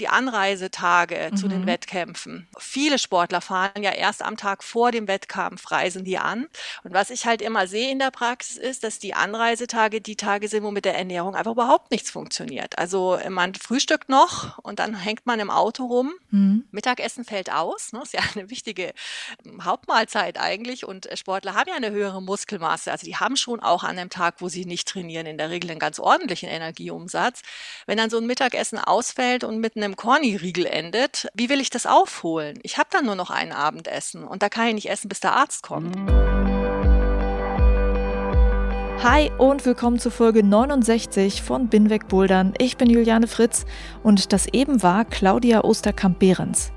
die Anreisetage mhm. zu den mhm. Wettkämpfen. Viele Sportler fahren ja erst am Tag vor dem Wettkampf, reisen die an. Und was ich halt immer sehe in der Praxis ist, dass die Anreisetage die Tage sind, wo mit der Ernährung einfach überhaupt nichts funktioniert. Also man frühstückt noch und dann hängt man im Auto rum. Mhm. Mittagessen fällt aus. Ne? Ist ja eine wichtige Hauptmahlzeit eigentlich. Und äh, Sportler haben ja eine höhere Muskelmasse. Also die haben schon auch an einem Tag, wo sie nicht trainieren, in der Regel einen ganz ordentlichen Energieumsatz. Wenn dann so ein Mittagessen ausfällt und mit einem einem Corny-Riegel endet, wie will ich das aufholen? Ich habe dann nur noch ein Abendessen und da kann ich nicht essen, bis der Arzt kommt. Hi und willkommen zu Folge 69 von Binweg Bouldern. Ich bin Juliane Fritz und das eben war Claudia Osterkamp-Behrens.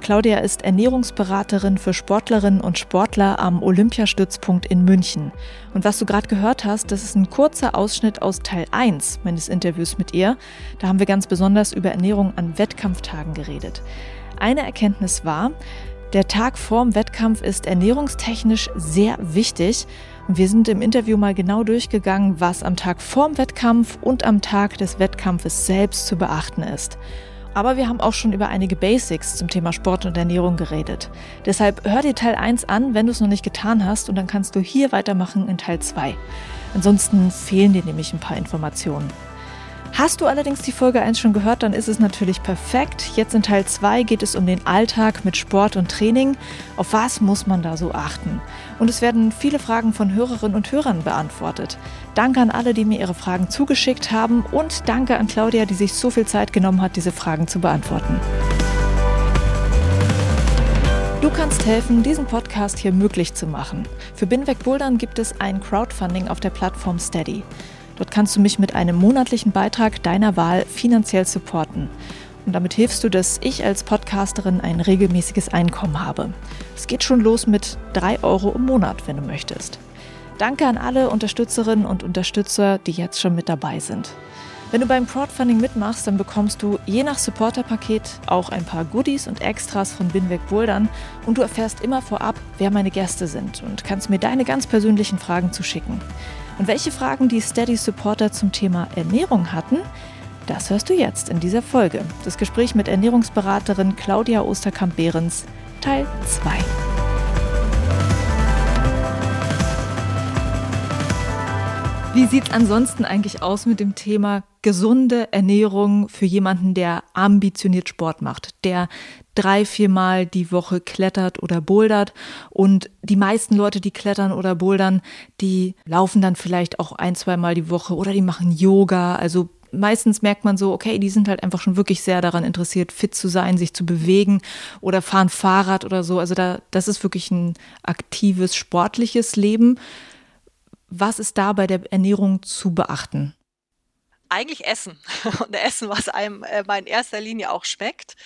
Claudia ist Ernährungsberaterin für Sportlerinnen und Sportler am Olympiastützpunkt in München. Und was du gerade gehört hast, das ist ein kurzer Ausschnitt aus Teil 1 meines Interviews mit ihr. Da haben wir ganz besonders über Ernährung an Wettkampftagen geredet. Eine Erkenntnis war, der Tag vorm Wettkampf ist ernährungstechnisch sehr wichtig. Und wir sind im Interview mal genau durchgegangen, was am Tag vorm Wettkampf und am Tag des Wettkampfes selbst zu beachten ist. Aber wir haben auch schon über einige Basics zum Thema Sport und Ernährung geredet. Deshalb hör dir Teil 1 an, wenn du es noch nicht getan hast, und dann kannst du hier weitermachen in Teil 2. Ansonsten fehlen dir nämlich ein paar Informationen. Hast du allerdings die Folge 1 schon gehört, dann ist es natürlich perfekt. Jetzt in Teil 2 geht es um den Alltag mit Sport und Training. Auf was muss man da so achten? Und es werden viele Fragen von Hörerinnen und Hörern beantwortet. Danke an alle, die mir ihre Fragen zugeschickt haben und danke an Claudia, die sich so viel Zeit genommen hat, diese Fragen zu beantworten. Du kannst helfen, diesen Podcast hier möglich zu machen. Für Binweg Bouldern gibt es ein Crowdfunding auf der Plattform Steady. Dort kannst du mich mit einem monatlichen Beitrag deiner Wahl finanziell supporten. Und damit hilfst du, dass ich als Podcasterin ein regelmäßiges Einkommen habe. Es geht schon los mit 3 Euro im Monat, wenn du möchtest. Danke an alle Unterstützerinnen und Unterstützer, die jetzt schon mit dabei sind. Wenn du beim Crowdfunding mitmachst, dann bekommst du je nach Supporterpaket auch ein paar Goodies und Extras von Binweg Bouldern und du erfährst immer vorab, wer meine Gäste sind und kannst mir deine ganz persönlichen Fragen zuschicken. Und welche Fragen die Steady Supporter zum Thema Ernährung hatten, das hörst du jetzt in dieser Folge. Das Gespräch mit Ernährungsberaterin Claudia Osterkamp-Behrens, Teil 2. Wie sieht es ansonsten eigentlich aus mit dem Thema gesunde Ernährung für jemanden, der ambitioniert Sport macht, der drei, viermal die Woche klettert oder bouldert. Und die meisten Leute, die klettern oder bouldern, die laufen dann vielleicht auch ein, zweimal die Woche oder die machen Yoga. Also meistens merkt man so, okay, die sind halt einfach schon wirklich sehr daran interessiert, fit zu sein, sich zu bewegen oder fahren Fahrrad oder so. Also da, das ist wirklich ein aktives, sportliches Leben. Was ist da bei der Ernährung zu beachten? Eigentlich Essen. Und Essen, was einem äh, in erster Linie auch schmeckt.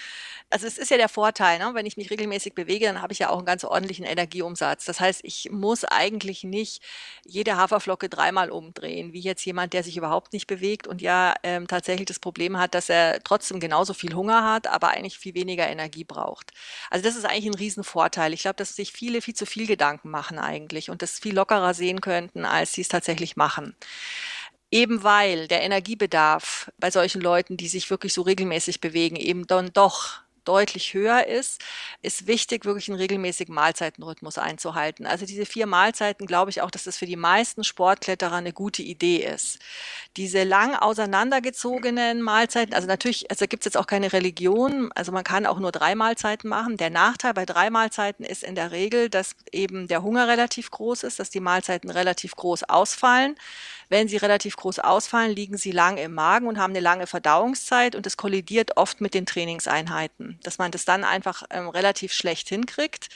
Also es ist ja der Vorteil, ne? wenn ich mich regelmäßig bewege, dann habe ich ja auch einen ganz ordentlichen Energieumsatz. Das heißt, ich muss eigentlich nicht jede Haferflocke dreimal umdrehen, wie jetzt jemand, der sich überhaupt nicht bewegt und ja ähm, tatsächlich das Problem hat, dass er trotzdem genauso viel Hunger hat, aber eigentlich viel weniger Energie braucht. Also das ist eigentlich ein Riesenvorteil. Ich glaube, dass sich viele viel zu viel Gedanken machen eigentlich und das viel lockerer sehen könnten, als sie es tatsächlich machen eben weil der Energiebedarf bei solchen Leuten, die sich wirklich so regelmäßig bewegen, eben dann doch deutlich höher ist, ist wichtig, wirklich einen regelmäßigen Mahlzeitenrhythmus einzuhalten. Also diese vier Mahlzeiten glaube ich auch, dass das für die meisten Sportkletterer eine gute Idee ist. Diese lang auseinandergezogenen Mahlzeiten, also natürlich, also gibt es jetzt auch keine Religion, also man kann auch nur drei Mahlzeiten machen. Der Nachteil bei drei Mahlzeiten ist in der Regel, dass eben der Hunger relativ groß ist, dass die Mahlzeiten relativ groß ausfallen. Wenn sie relativ groß ausfallen, liegen sie lang im Magen und haben eine lange Verdauungszeit und das kollidiert oft mit den Trainingseinheiten, dass man das dann einfach ähm, relativ schlecht hinkriegt.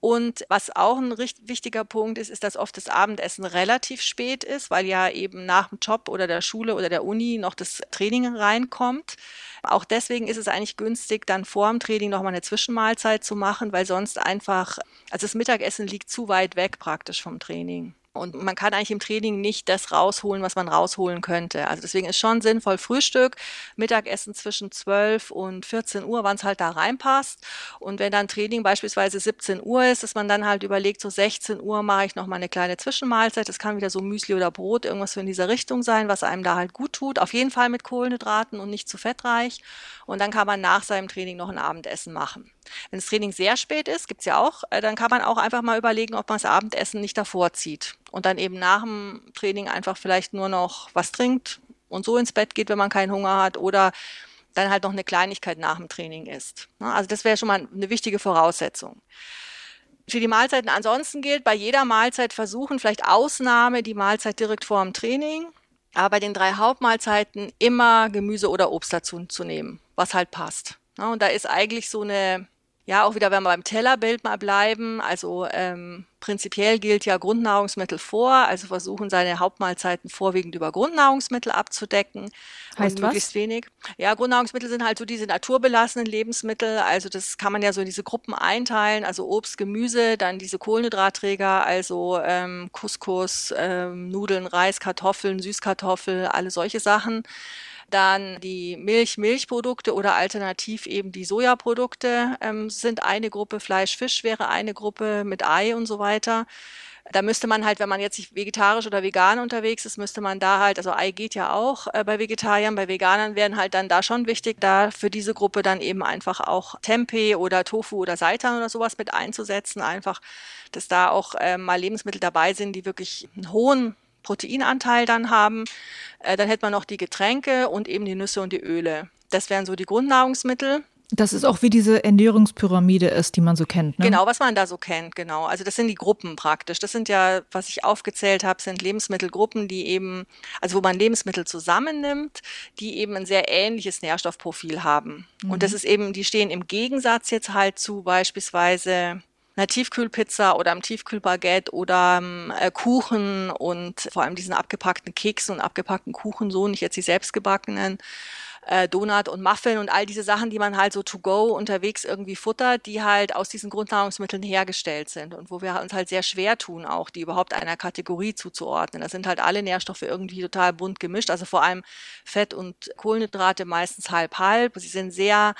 Und was auch ein richtig wichtiger Punkt ist, ist, dass oft das Abendessen relativ spät ist, weil ja eben nach dem Job oder der Schule oder der Uni noch das Training reinkommt. Auch deswegen ist es eigentlich günstig, dann vor dem Training nochmal eine Zwischenmahlzeit zu machen, weil sonst einfach, also das Mittagessen liegt zu weit weg praktisch vom Training. Und man kann eigentlich im Training nicht das rausholen, was man rausholen könnte. Also deswegen ist schon sinnvoll Frühstück, Mittagessen zwischen 12 und 14 Uhr, wann es halt da reinpasst. Und wenn dann Training beispielsweise 17 Uhr ist, dass man dann halt überlegt, so 16 Uhr mache ich nochmal eine kleine Zwischenmahlzeit. Das kann wieder so Müsli oder Brot, irgendwas in dieser Richtung sein, was einem da halt gut tut. Auf jeden Fall mit Kohlenhydraten und nicht zu fettreich. Und dann kann man nach seinem Training noch ein Abendessen machen. Wenn das Training sehr spät ist, gibt's ja auch, äh, dann kann man auch einfach mal überlegen, ob man das Abendessen nicht davor zieht und dann eben nach dem Training einfach vielleicht nur noch was trinkt und so ins Bett geht, wenn man keinen Hunger hat oder dann halt noch eine Kleinigkeit nach dem Training isst. Ne? Also das wäre schon mal eine wichtige Voraussetzung. Für die Mahlzeiten ansonsten gilt, bei jeder Mahlzeit versuchen, vielleicht Ausnahme, die Mahlzeit direkt vor dem Training, aber bei den drei Hauptmahlzeiten immer Gemüse oder Obst dazu zu nehmen, was halt passt. Ne? Und da ist eigentlich so eine ja, auch wieder, wenn wir beim Tellerbild mal bleiben, also ähm, prinzipiell gilt ja Grundnahrungsmittel vor, also versuchen seine Hauptmahlzeiten vorwiegend über Grundnahrungsmittel abzudecken. Heißt und möglichst was? wenig. Ja, Grundnahrungsmittel sind halt so diese naturbelassenen Lebensmittel, also das kann man ja so in diese Gruppen einteilen, also Obst, Gemüse, dann diese Kohlenhydratträger, also ähm, Couscous, ähm, Nudeln, Reis, Kartoffeln, Süßkartoffel, alle solche Sachen. Dann die Milch, Milchprodukte oder alternativ eben die Sojaprodukte ähm, sind eine Gruppe. Fleisch, Fisch wäre eine Gruppe mit Ei und so weiter. Da müsste man halt, wenn man jetzt nicht vegetarisch oder vegan unterwegs ist, müsste man da halt, also Ei geht ja auch äh, bei Vegetariern, bei Veganern wären halt dann da schon wichtig, da für diese Gruppe dann eben einfach auch Tempeh oder Tofu oder Seitan oder sowas mit einzusetzen. Einfach, dass da auch äh, mal Lebensmittel dabei sind, die wirklich einen hohen Proteinanteil dann haben. Äh, dann hätte man noch die Getränke und eben die Nüsse und die Öle. Das wären so die Grundnahrungsmittel. Das ist auch wie diese Ernährungspyramide ist, die man so kennt. Ne? Genau, was man da so kennt, genau. Also das sind die Gruppen praktisch. Das sind ja, was ich aufgezählt habe, sind Lebensmittelgruppen, die eben, also wo man Lebensmittel zusammennimmt, die eben ein sehr ähnliches Nährstoffprofil haben. Mhm. Und das ist eben, die stehen im Gegensatz jetzt halt zu beispielsweise einer Tiefkühlpizza oder einem Tiefkühlbaguette oder ähm, äh, Kuchen und vor allem diesen abgepackten Keksen und abgepackten Kuchen, so nicht jetzt die selbstgebackenen. Äh, Donut und Muffin und all diese Sachen, die man halt so to go unterwegs irgendwie futtert, die halt aus diesen Grundnahrungsmitteln hergestellt sind und wo wir uns halt sehr schwer tun, auch die überhaupt einer Kategorie zuzuordnen. Da sind halt alle Nährstoffe irgendwie total bunt gemischt, also vor allem Fett und Kohlenhydrate meistens halb halb. Sie sind sehr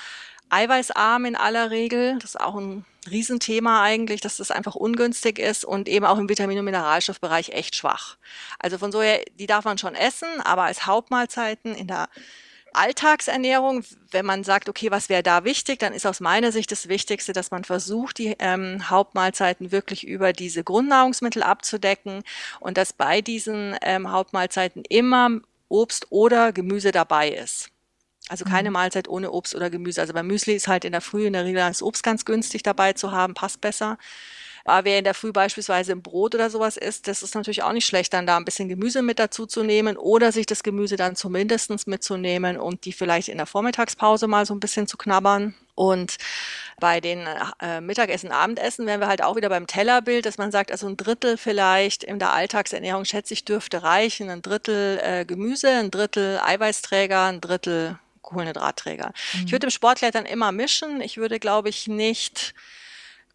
eiweißarm in aller Regel. Das ist auch ein Riesenthema eigentlich, dass das einfach ungünstig ist und eben auch im Vitamin- und Mineralstoffbereich echt schwach. Also von so her, die darf man schon essen, aber als Hauptmahlzeiten in der Alltagsernährung, wenn man sagt, okay, was wäre da wichtig, dann ist aus meiner Sicht das Wichtigste, dass man versucht, die ähm, Hauptmahlzeiten wirklich über diese Grundnahrungsmittel abzudecken und dass bei diesen ähm, Hauptmahlzeiten immer Obst oder Gemüse dabei ist. Also keine mhm. Mahlzeit ohne Obst oder Gemüse. Also beim Müsli ist halt in der Früh in der Regel das Obst ganz günstig dabei zu haben, passt besser. Aber wer in der Früh beispielsweise im Brot oder sowas isst, das ist natürlich auch nicht schlecht, dann da ein bisschen Gemüse mit dazu zu nehmen oder sich das Gemüse dann zumindestens mitzunehmen und die vielleicht in der Vormittagspause mal so ein bisschen zu knabbern. Und bei den äh, Mittagessen, Abendessen wären wir halt auch wieder beim Tellerbild, dass man sagt, also ein Drittel vielleicht in der Alltagsernährung, schätze ich, dürfte reichen. Ein Drittel äh, Gemüse, ein Drittel Eiweißträger, ein Drittel Kohlenhydratträger. Mhm. Ich würde im Sportklettern immer mischen. Ich würde, glaube ich, nicht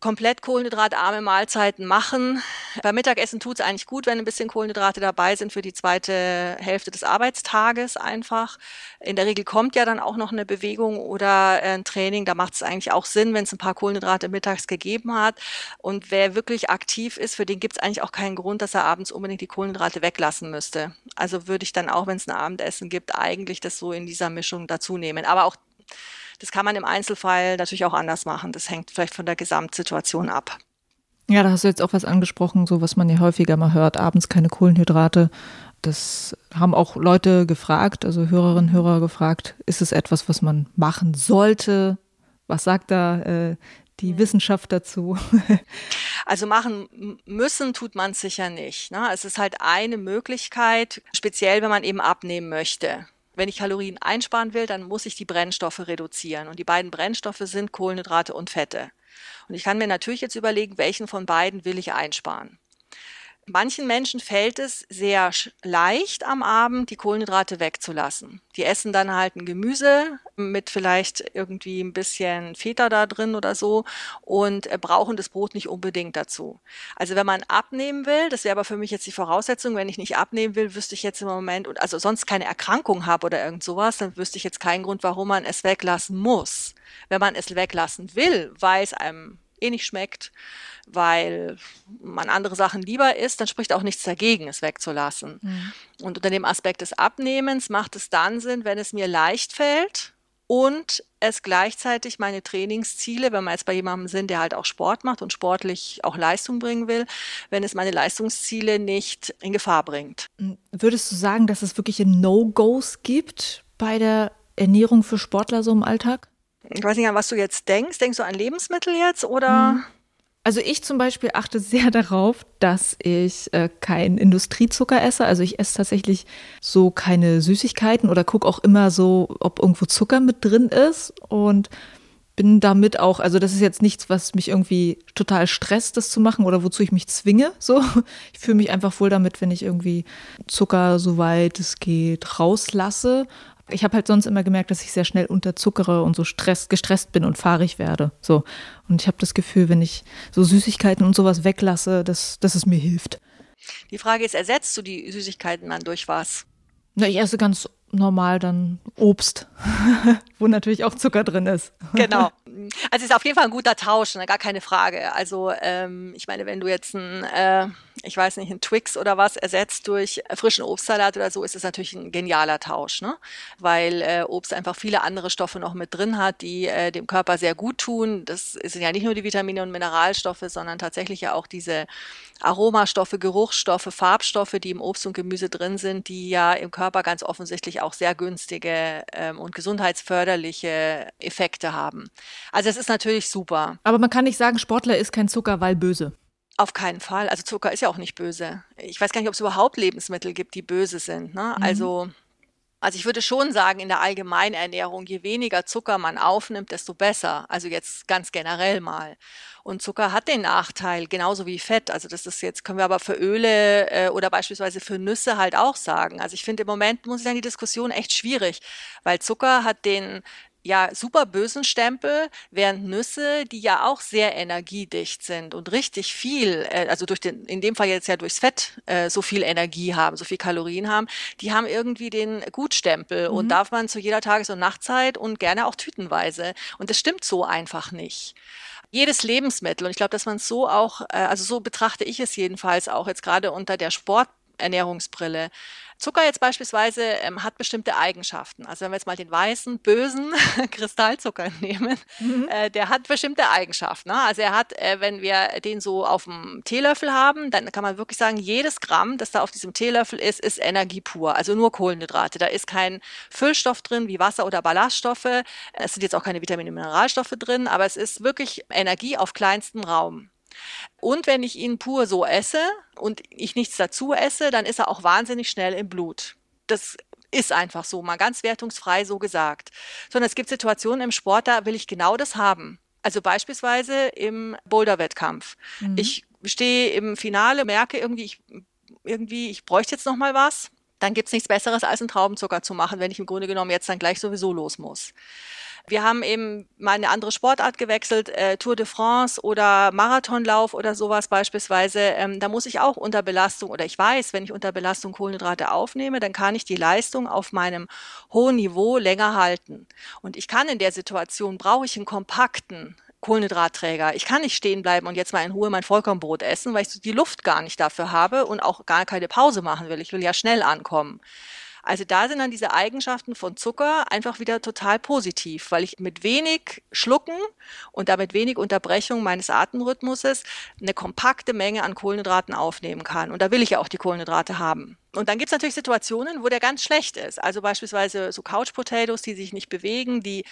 komplett kohlenhydratarme Mahlzeiten machen. Beim Mittagessen tut es eigentlich gut, wenn ein bisschen Kohlenhydrate dabei sind für die zweite Hälfte des Arbeitstages einfach. In der Regel kommt ja dann auch noch eine Bewegung oder ein Training. Da macht es eigentlich auch Sinn, wenn es ein paar Kohlenhydrate mittags gegeben hat. Und wer wirklich aktiv ist, für den gibt es eigentlich auch keinen Grund, dass er abends unbedingt die Kohlenhydrate weglassen müsste. Also würde ich dann auch, wenn es ein Abendessen gibt, eigentlich das so in dieser Mischung dazu nehmen. Aber auch das kann man im Einzelfall natürlich auch anders machen. Das hängt vielleicht von der Gesamtsituation ab. Ja, da hast du jetzt auch was angesprochen, so was man ja häufiger mal hört, abends keine Kohlenhydrate. Das haben auch Leute gefragt, also Hörerinnen und Hörer gefragt, ist es etwas, was man machen sollte? Was sagt da äh, die Wissenschaft dazu? Also machen müssen tut man es sicher nicht. Ne? Es ist halt eine Möglichkeit, speziell wenn man eben abnehmen möchte wenn ich Kalorien einsparen will, dann muss ich die Brennstoffe reduzieren. Und die beiden Brennstoffe sind Kohlenhydrate und Fette. Und ich kann mir natürlich jetzt überlegen, welchen von beiden will ich einsparen. Manchen Menschen fällt es sehr leicht am Abend, die Kohlenhydrate wegzulassen. Die essen dann halt ein Gemüse mit vielleicht irgendwie ein bisschen Feta da drin oder so und äh, brauchen das Brot nicht unbedingt dazu. Also wenn man abnehmen will, das wäre aber für mich jetzt die Voraussetzung, wenn ich nicht abnehmen will, wüsste ich jetzt im Moment, also sonst keine Erkrankung habe oder irgend sowas, dann wüsste ich jetzt keinen Grund, warum man es weglassen muss. Wenn man es weglassen will, weil es einem eh nicht schmeckt, weil man andere Sachen lieber isst, dann spricht auch nichts dagegen, es wegzulassen. Mhm. Und unter dem Aspekt des Abnehmens macht es dann Sinn, wenn es mir leicht fällt und es gleichzeitig meine Trainingsziele, wenn wir jetzt bei jemandem sind, der halt auch Sport macht und sportlich auch Leistung bringen will, wenn es meine Leistungsziele nicht in Gefahr bringt. Würdest du sagen, dass es wirkliche No-Gos gibt bei der Ernährung für Sportler so im Alltag? Ich weiß nicht, an was du jetzt denkst. Denkst du an Lebensmittel jetzt oder? Hm. Also ich zum Beispiel achte sehr darauf, dass ich äh, keinen Industriezucker esse. Also ich esse tatsächlich so keine Süßigkeiten oder gucke auch immer so, ob irgendwo Zucker mit drin ist und bin damit auch, also das ist jetzt nichts, was mich irgendwie total stresst, das zu machen oder wozu ich mich zwinge. So, ich fühle mich einfach wohl damit, wenn ich irgendwie Zucker, soweit es geht, rauslasse. Ich habe halt sonst immer gemerkt, dass ich sehr schnell unterzuckere und so stress, gestresst bin und fahrig werde. So. Und ich habe das Gefühl, wenn ich so Süßigkeiten und sowas weglasse, dass, dass es mir hilft. Die Frage ist, ersetzt du die Süßigkeiten dann durch was? Na, ich esse ganz normal dann Obst, wo natürlich auch Zucker drin ist. Genau. Also ist auf jeden Fall ein guter Tausch, ne? gar keine Frage. Also ähm, ich meine, wenn du jetzt ein, äh, ich weiß nicht, ein Twix oder was ersetzt durch frischen Obstsalat oder so, ist es natürlich ein genialer Tausch, ne? Weil äh, Obst einfach viele andere Stoffe noch mit drin hat, die äh, dem Körper sehr gut tun. Das sind ja nicht nur die Vitamine und Mineralstoffe, sondern tatsächlich ja auch diese Aromastoffe, Geruchsstoffe, Farbstoffe, die im Obst und Gemüse drin sind, die ja im Körper ganz offensichtlich auch sehr günstige ähm, und gesundheitsförderliche Effekte haben. Also es ist natürlich super. Aber man kann nicht sagen, Sportler ist kein Zucker, weil böse. Auf keinen Fall. Also Zucker ist ja auch nicht böse. Ich weiß gar nicht, ob es überhaupt Lebensmittel gibt, die böse sind. Ne? Mhm. Also also ich würde schon sagen, in der Allgemeinernährung, je weniger Zucker man aufnimmt, desto besser. Also jetzt ganz generell mal. Und Zucker hat den Nachteil, genauso wie Fett. Also das ist jetzt, können wir aber für Öle äh, oder beispielsweise für Nüsse halt auch sagen. Also ich finde im Moment muss ich sagen, die Diskussion echt schwierig, weil Zucker hat den ja super bösen Stempel, während Nüsse, die ja auch sehr energiedicht sind und richtig viel, äh, also durch den, in dem Fall jetzt ja durchs Fett äh, so viel Energie haben, so viel Kalorien haben, die haben irgendwie den Gutstempel mhm. und darf man zu jeder Tages- und Nachtzeit und gerne auch tütenweise. Und das stimmt so einfach nicht jedes Lebensmittel, und ich glaube, dass man so auch, äh, also so betrachte ich es jedenfalls auch jetzt gerade unter der Sporternährungsbrille, Zucker jetzt beispielsweise ähm, hat bestimmte Eigenschaften. Also wenn wir jetzt mal den weißen, bösen Kristallzucker nehmen, mhm. äh, der hat bestimmte Eigenschaften. Ne? Also er hat, äh, wenn wir den so auf dem Teelöffel haben, dann kann man wirklich sagen, jedes Gramm, das da auf diesem Teelöffel ist, ist Energie pur. Also nur Kohlenhydrate. Da ist kein Füllstoff drin wie Wasser oder Ballaststoffe. Es sind jetzt auch keine Vitamine und Mineralstoffe drin, aber es ist wirklich Energie auf kleinstem Raum. Und wenn ich ihn pur so esse und ich nichts dazu esse, dann ist er auch wahnsinnig schnell im Blut. Das ist einfach so, mal ganz wertungsfrei so gesagt. Sondern es gibt Situationen im Sport, da will ich genau das haben. Also beispielsweise im Boulder-Wettkampf. Mhm. Ich stehe im Finale, merke irgendwie, ich, irgendwie, ich bräuchte jetzt noch mal was. Dann gibt es nichts Besseres, als einen Traubenzucker zu machen, wenn ich im Grunde genommen jetzt dann gleich sowieso los muss. Wir haben eben mal eine andere Sportart gewechselt, äh, Tour de France oder Marathonlauf oder sowas beispielsweise. Ähm, da muss ich auch unter Belastung oder ich weiß, wenn ich unter Belastung Kohlenhydrate aufnehme, dann kann ich die Leistung auf meinem hohen Niveau länger halten. Und ich kann in der Situation, brauche ich einen kompakten, Kohlenhydratträger. Ich kann nicht stehen bleiben und jetzt mal in Ruhe mein Vollkornbrot essen, weil ich die Luft gar nicht dafür habe und auch gar keine Pause machen will. Ich will ja schnell ankommen. Also da sind dann diese Eigenschaften von Zucker einfach wieder total positiv, weil ich mit wenig Schlucken und damit wenig Unterbrechung meines Atemrhythmuses eine kompakte Menge an Kohlenhydraten aufnehmen kann. Und da will ich ja auch die Kohlenhydrate haben. Und dann gibt es natürlich Situationen, wo der ganz schlecht ist. Also beispielsweise so Couch Potatoes, die sich nicht bewegen, die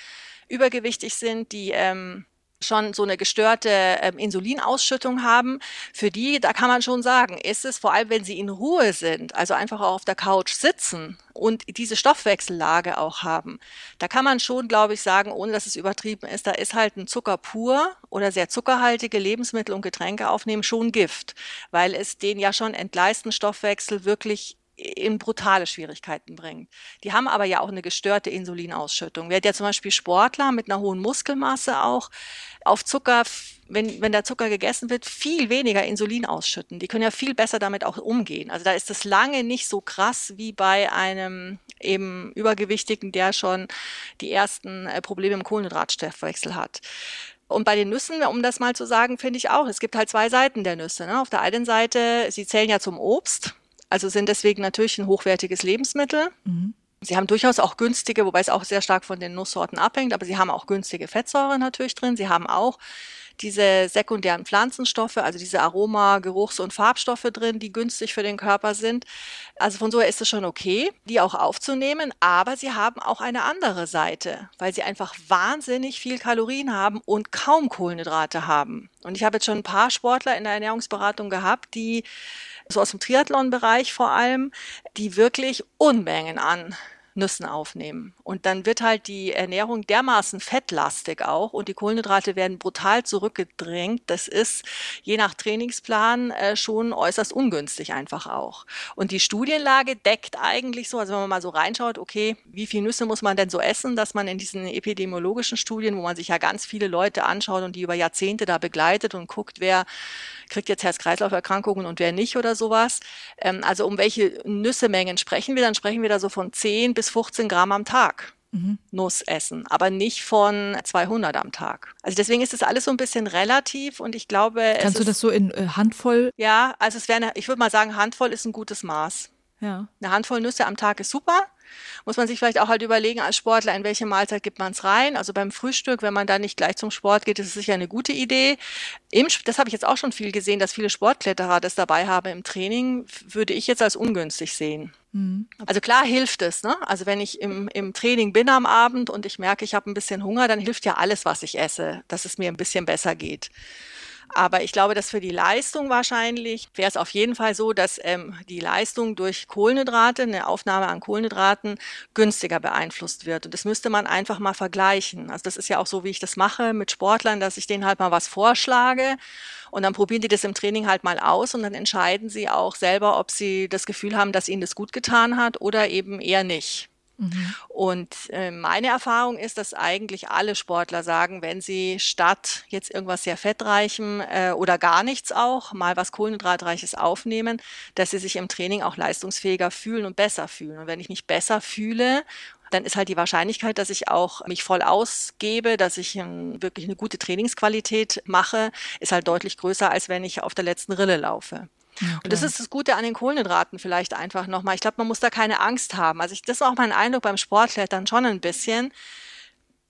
übergewichtig sind, die ähm, schon so eine gestörte ähm, Insulinausschüttung haben, für die, da kann man schon sagen, ist es vor allem, wenn sie in Ruhe sind, also einfach auch auf der Couch sitzen und diese Stoffwechsellage auch haben, da kann man schon, glaube ich, sagen, ohne dass es übertrieben ist, da ist halt ein Zucker pur oder sehr zuckerhaltige Lebensmittel und Getränke aufnehmen schon Gift, weil es den ja schon entgleisten Stoffwechsel wirklich in brutale Schwierigkeiten bringt. Die haben aber ja auch eine gestörte Insulinausschüttung. Wer ja zum Beispiel Sportler mit einer hohen Muskelmasse auch auf Zucker, wenn, wenn der Zucker gegessen wird, viel weniger Insulin ausschütten. Die können ja viel besser damit auch umgehen. Also da ist es lange nicht so krass wie bei einem eben Übergewichtigen, der schon die ersten äh, Probleme im Kohlenhydratstoffwechsel hat. Und bei den Nüssen, um das mal zu sagen, finde ich auch, es gibt halt zwei Seiten der Nüsse. Ne? Auf der einen Seite, sie zählen ja zum Obst also sind deswegen natürlich ein hochwertiges Lebensmittel. Mhm. Sie haben durchaus auch günstige, wobei es auch sehr stark von den Nusssorten abhängt, aber sie haben auch günstige Fettsäuren natürlich drin. Sie haben auch diese sekundären Pflanzenstoffe, also diese Aroma, Geruchs- und Farbstoffe drin, die günstig für den Körper sind. Also von so her ist es schon okay, die auch aufzunehmen, aber sie haben auch eine andere Seite, weil sie einfach wahnsinnig viel Kalorien haben und kaum Kohlenhydrate haben. Und ich habe jetzt schon ein paar Sportler in der Ernährungsberatung gehabt, die so aus dem Triathlon-Bereich vor allem, die wirklich Unmengen an Nüssen aufnehmen. Und dann wird halt die Ernährung dermaßen fettlastig auch und die Kohlenhydrate werden brutal zurückgedrängt. Das ist je nach Trainingsplan äh, schon äußerst ungünstig einfach auch. Und die Studienlage deckt eigentlich so, also wenn man mal so reinschaut, okay, wie viel Nüsse muss man denn so essen, dass man in diesen epidemiologischen Studien, wo man sich ja ganz viele Leute anschaut und die über Jahrzehnte da begleitet und guckt, wer kriegt jetzt Herz-Kreislauf-Erkrankungen und wer nicht oder sowas. Ähm, also um welche Nüssemengen sprechen wir? Dann sprechen wir da so von 10 bis 15 Gramm am Tag. Mhm. Nuss essen, aber nicht von 200 am Tag. Also deswegen ist das alles so ein bisschen relativ und ich glaube. Kannst du das so in äh, Handvoll? Ja, also es wäre, ich würde mal sagen, Handvoll ist ein gutes Maß. Ja. Eine Handvoll Nüsse am Tag ist super muss man sich vielleicht auch halt überlegen als Sportler, in welche Mahlzeit gibt man es rein. Also beim Frühstück, wenn man da nicht gleich zum Sport geht, ist es sicher eine gute Idee. Im, das habe ich jetzt auch schon viel gesehen, dass viele Sportkletterer das dabei haben im Training, würde ich jetzt als ungünstig sehen. Mhm. Also klar hilft es. Ne? Also wenn ich im, im Training bin am Abend und ich merke, ich habe ein bisschen Hunger, dann hilft ja alles, was ich esse, dass es mir ein bisschen besser geht. Aber ich glaube, dass für die Leistung wahrscheinlich wäre es auf jeden Fall so, dass ähm, die Leistung durch Kohlenhydrate, eine Aufnahme an Kohlenhydraten, günstiger beeinflusst wird. Und das müsste man einfach mal vergleichen. Also das ist ja auch so, wie ich das mache mit Sportlern, dass ich denen halt mal was vorschlage und dann probieren die das im Training halt mal aus und dann entscheiden sie auch selber, ob sie das Gefühl haben, dass ihnen das gut getan hat oder eben eher nicht. Mhm. Und äh, meine Erfahrung ist, dass eigentlich alle Sportler sagen, wenn sie statt jetzt irgendwas sehr fettreichem äh, oder gar nichts auch mal was kohlenhydratreiches aufnehmen, dass sie sich im Training auch leistungsfähiger fühlen und besser fühlen. Und wenn ich mich besser fühle dann ist halt die Wahrscheinlichkeit, dass ich auch mich voll ausgebe, dass ich um, wirklich eine gute Trainingsqualität mache, ist halt deutlich größer, als wenn ich auf der letzten Rille laufe. Und das ist das Gute an den Kohlenhydraten vielleicht einfach nochmal. Ich glaube, man muss da keine Angst haben. Also ich, das ist auch mein Eindruck beim Sportklettern schon ein bisschen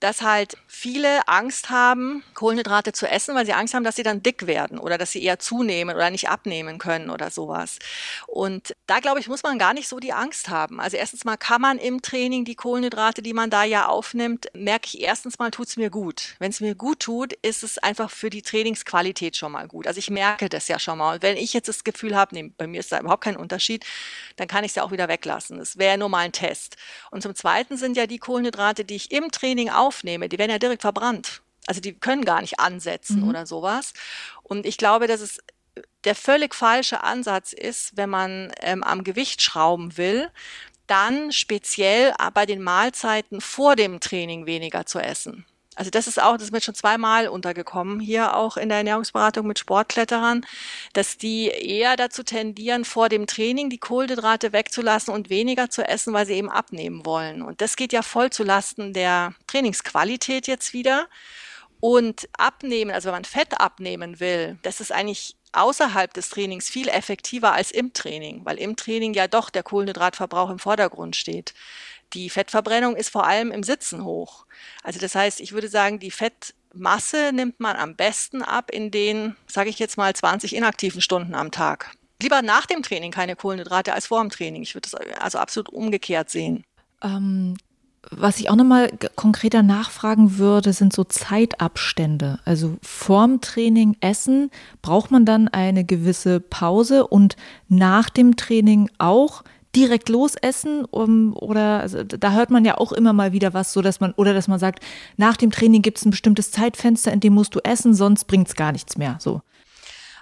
dass halt viele Angst haben, Kohlenhydrate zu essen, weil sie Angst haben, dass sie dann dick werden oder dass sie eher zunehmen oder nicht abnehmen können oder sowas. Und da glaube ich, muss man gar nicht so die Angst haben. Also erstens mal kann man im Training die Kohlenhydrate, die man da ja aufnimmt, merke ich erstens mal, tut es mir gut. Wenn es mir gut tut, ist es einfach für die Trainingsqualität schon mal gut. Also ich merke das ja schon mal. Und wenn ich jetzt das Gefühl habe, nee, bei mir ist da überhaupt kein Unterschied, dann kann ich es ja auch wieder weglassen. Das wäre nur mal ein Test. Und zum Zweiten sind ja die Kohlenhydrate, die ich im Training aufnehme, aufnehme, die werden ja direkt verbrannt. Also die können gar nicht ansetzen mhm. oder sowas. Und ich glaube, dass es der völlig falsche Ansatz ist, wenn man ähm, am Gewicht schrauben will, dann speziell bei den Mahlzeiten vor dem Training weniger zu essen. Also das ist auch, das ist mir schon zweimal untergekommen, hier auch in der Ernährungsberatung mit Sportkletterern, dass die eher dazu tendieren, vor dem Training die Kohlenhydrate wegzulassen und weniger zu essen, weil sie eben abnehmen wollen. Und das geht ja voll zu Lasten der Trainingsqualität jetzt wieder. Und abnehmen, also wenn man Fett abnehmen will, das ist eigentlich außerhalb des Trainings viel effektiver als im Training, weil im Training ja doch der Kohlenhydratverbrauch im Vordergrund steht. Die Fettverbrennung ist vor allem im Sitzen hoch. Also das heißt, ich würde sagen, die Fettmasse nimmt man am besten ab in den, sage ich jetzt mal, 20 inaktiven Stunden am Tag. Lieber nach dem Training keine Kohlenhydrate als vor dem Training. Ich würde das also absolut umgekehrt sehen. Ähm, Was ich auch nochmal konkreter nachfragen würde, sind so Zeitabstände. Also vorm Training essen, braucht man dann eine gewisse Pause und nach dem Training auch direkt losessen um, oder also, da hört man ja auch immer mal wieder was, so dass man oder dass man sagt, nach dem Training gibt es ein bestimmtes Zeitfenster, in dem musst du essen, sonst bringt es gar nichts mehr. So.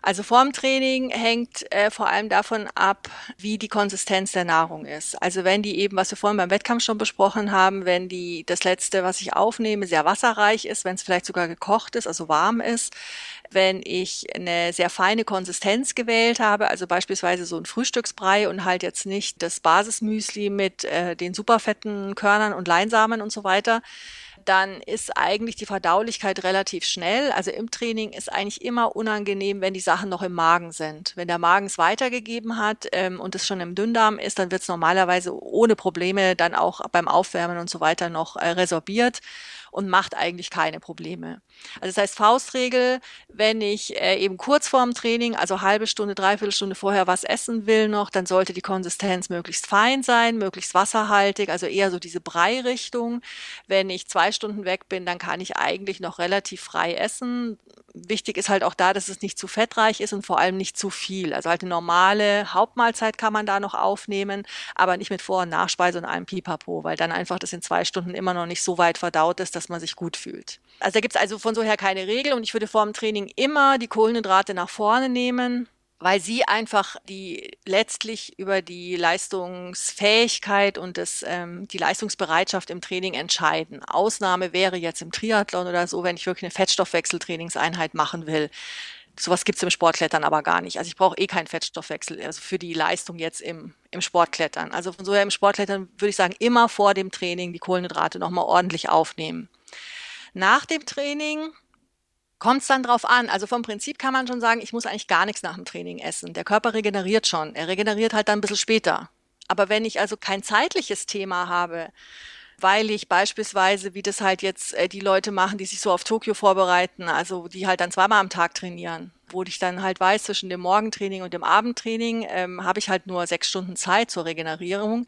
Also vorm Training hängt äh, vor allem davon ab, wie die Konsistenz der Nahrung ist. Also wenn die eben, was wir vorhin beim Wettkampf schon besprochen haben, wenn die das letzte, was ich aufnehme, sehr wasserreich ist, wenn es vielleicht sogar gekocht ist, also warm ist, wenn ich eine sehr feine Konsistenz gewählt habe, also beispielsweise so ein Frühstücksbrei und halt jetzt nicht das Basismüsli mit äh, den superfetten Körnern und Leinsamen und so weiter, dann ist eigentlich die Verdaulichkeit relativ schnell. Also im Training ist eigentlich immer unangenehm, wenn die Sachen noch im Magen sind. Wenn der Magen es weitergegeben hat ähm, und es schon im Dünndarm ist, dann wird es normalerweise ohne Probleme dann auch beim Aufwärmen und so weiter noch äh, resorbiert und macht eigentlich keine Probleme. Also das heißt Faustregel, wenn ich äh, eben kurz vorm Training, also halbe Stunde, dreiviertel Stunde vorher was essen will noch, dann sollte die Konsistenz möglichst fein sein, möglichst wasserhaltig, also eher so diese Brei-Richtung. Wenn ich zwei Stunden weg bin, dann kann ich eigentlich noch relativ frei essen. Wichtig ist halt auch da, dass es nicht zu fettreich ist und vor allem nicht zu viel. Also halt eine normale Hauptmahlzeit kann man da noch aufnehmen, aber nicht mit Vor- und Nachspeise und einem Pipapo, weil dann einfach das in zwei Stunden immer noch nicht so weit verdaut ist, dass man sich gut fühlt. Also da gibt es also von so her keine Regel und ich würde vor dem Training immer die Kohlenhydrate nach vorne nehmen, weil sie einfach die letztlich über die Leistungsfähigkeit und das, ähm, die Leistungsbereitschaft im Training entscheiden. Ausnahme wäre jetzt im Triathlon oder so, wenn ich wirklich eine Fettstoffwechseltrainingseinheit machen will. Sowas gibt es im Sportklettern aber gar nicht. Also ich brauche eh keinen Fettstoffwechsel, also für die Leistung jetzt im, im Sportklettern. Also von so her im Sportklettern würde ich sagen, immer vor dem Training die Kohlenhydrate nochmal ordentlich aufnehmen. Nach dem Training kommt es dann drauf an. Also vom Prinzip kann man schon sagen, ich muss eigentlich gar nichts nach dem Training essen. Der Körper regeneriert schon. Er regeneriert halt dann ein bisschen später. Aber wenn ich also kein zeitliches Thema habe, weil ich beispielsweise, wie das halt jetzt äh, die Leute machen, die sich so auf Tokio vorbereiten, also die halt dann zweimal am Tag trainieren, wo ich dann halt weiß, zwischen dem Morgentraining und dem Abendtraining ähm, habe ich halt nur sechs Stunden Zeit zur Regenerierung.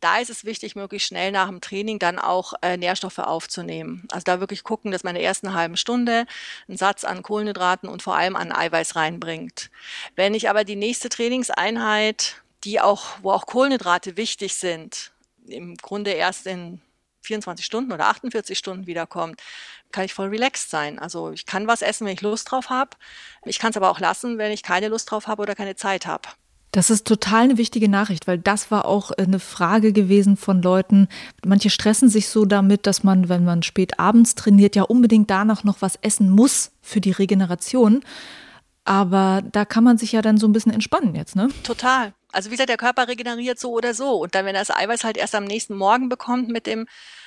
Da ist es wichtig, möglichst schnell nach dem Training dann auch äh, Nährstoffe aufzunehmen. Also da wirklich gucken, dass man in der ersten halben Stunde einen Satz an Kohlenhydraten und vor allem an Eiweiß reinbringt. Wenn ich aber die nächste Trainingseinheit, die auch, wo auch Kohlenhydrate wichtig sind, im Grunde erst in 24 Stunden oder 48 Stunden wiederkommt, kann ich voll relaxed sein. Also ich kann was essen, wenn ich Lust drauf habe. Ich kann es aber auch lassen, wenn ich keine Lust drauf habe oder keine Zeit habe. Das ist total eine wichtige Nachricht, weil das war auch eine Frage gewesen von Leuten. Manche stressen sich so damit, dass man, wenn man spät abends trainiert, ja unbedingt danach noch was essen muss für die Regeneration. Aber da kann man sich ja dann so ein bisschen entspannen jetzt, ne? Total. Also wie gesagt, der Körper regeneriert so oder so. Und dann, wenn er das Eiweiß halt erst am nächsten Morgen bekommt mit dem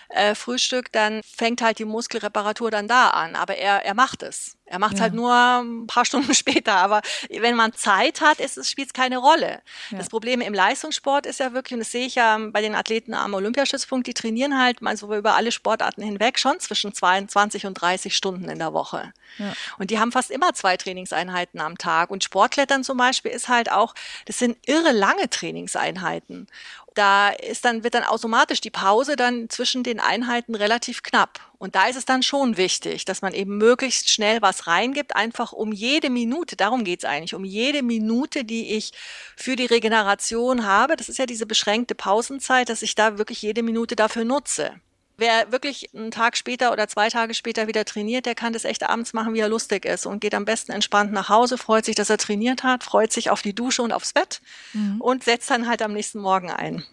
äh, Frühstück, dann fängt halt die Muskelreparatur dann da an. Aber er, er macht es. Er macht es halt ja. halt nur ein paar Stunden später. Aber wenn man Zeit hat, spielt es keine Rolle. Ja. Das Problem im Leistungssport ist ja wirklich, und das sehe ich ja bei den Athleten am Olympiastützpunkt, die trainieren halt mal so über alle Sportarten hinweg schon zwischen 22 und 30 Stunden in der Woche. Ja. Und die haben fast immer zwei Trainingseinheiten am Tag. Und Sportklettern zum Beispiel ist halt auch, das sind irre lange Trainingseinheiten da ist dann, wird dann automatisch die Pause dann zwischen den Einheiten relativ knapp. Und da ist es dann schon wichtig, dass man eben möglichst schnell was reingibt, einfach um jede Minute, darum geht's eigentlich, um jede Minute, die ich für die Regeneration habe, das ist ja diese beschränkte Pausenzeit, dass ich da wirklich jede Minute dafür nutze. Wer wirklich einen Tag später oder zwei Tage später wieder trainiert, der kann das echt abends machen, wie er lustig ist und geht am besten entspannt nach Hause, freut sich, dass er trainiert hat, freut sich auf die Dusche und aufs Bett mhm. und setzt dann halt am nächsten Morgen ein.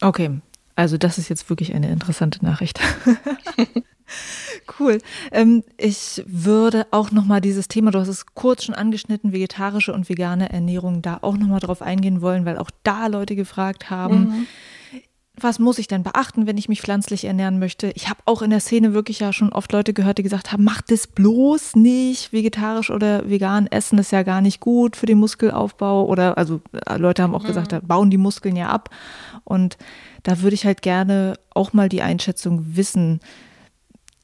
Okay, also das ist jetzt wirklich eine interessante Nachricht. cool. Ähm, ich würde auch noch mal dieses Thema, du hast es kurz schon angeschnitten, vegetarische und vegane Ernährung, da auch noch mal drauf eingehen wollen, weil auch da Leute gefragt haben. Mhm was muss ich denn beachten, wenn ich mich pflanzlich ernähren möchte? Ich habe auch in der Szene wirklich ja schon oft Leute gehört, die gesagt haben, mach das bloß nicht. Vegetarisch oder vegan essen ist ja gar nicht gut für den Muskelaufbau. Oder also äh, Leute haben auch mhm. gesagt, da bauen die Muskeln ja ab. Und da würde ich halt gerne auch mal die Einschätzung wissen,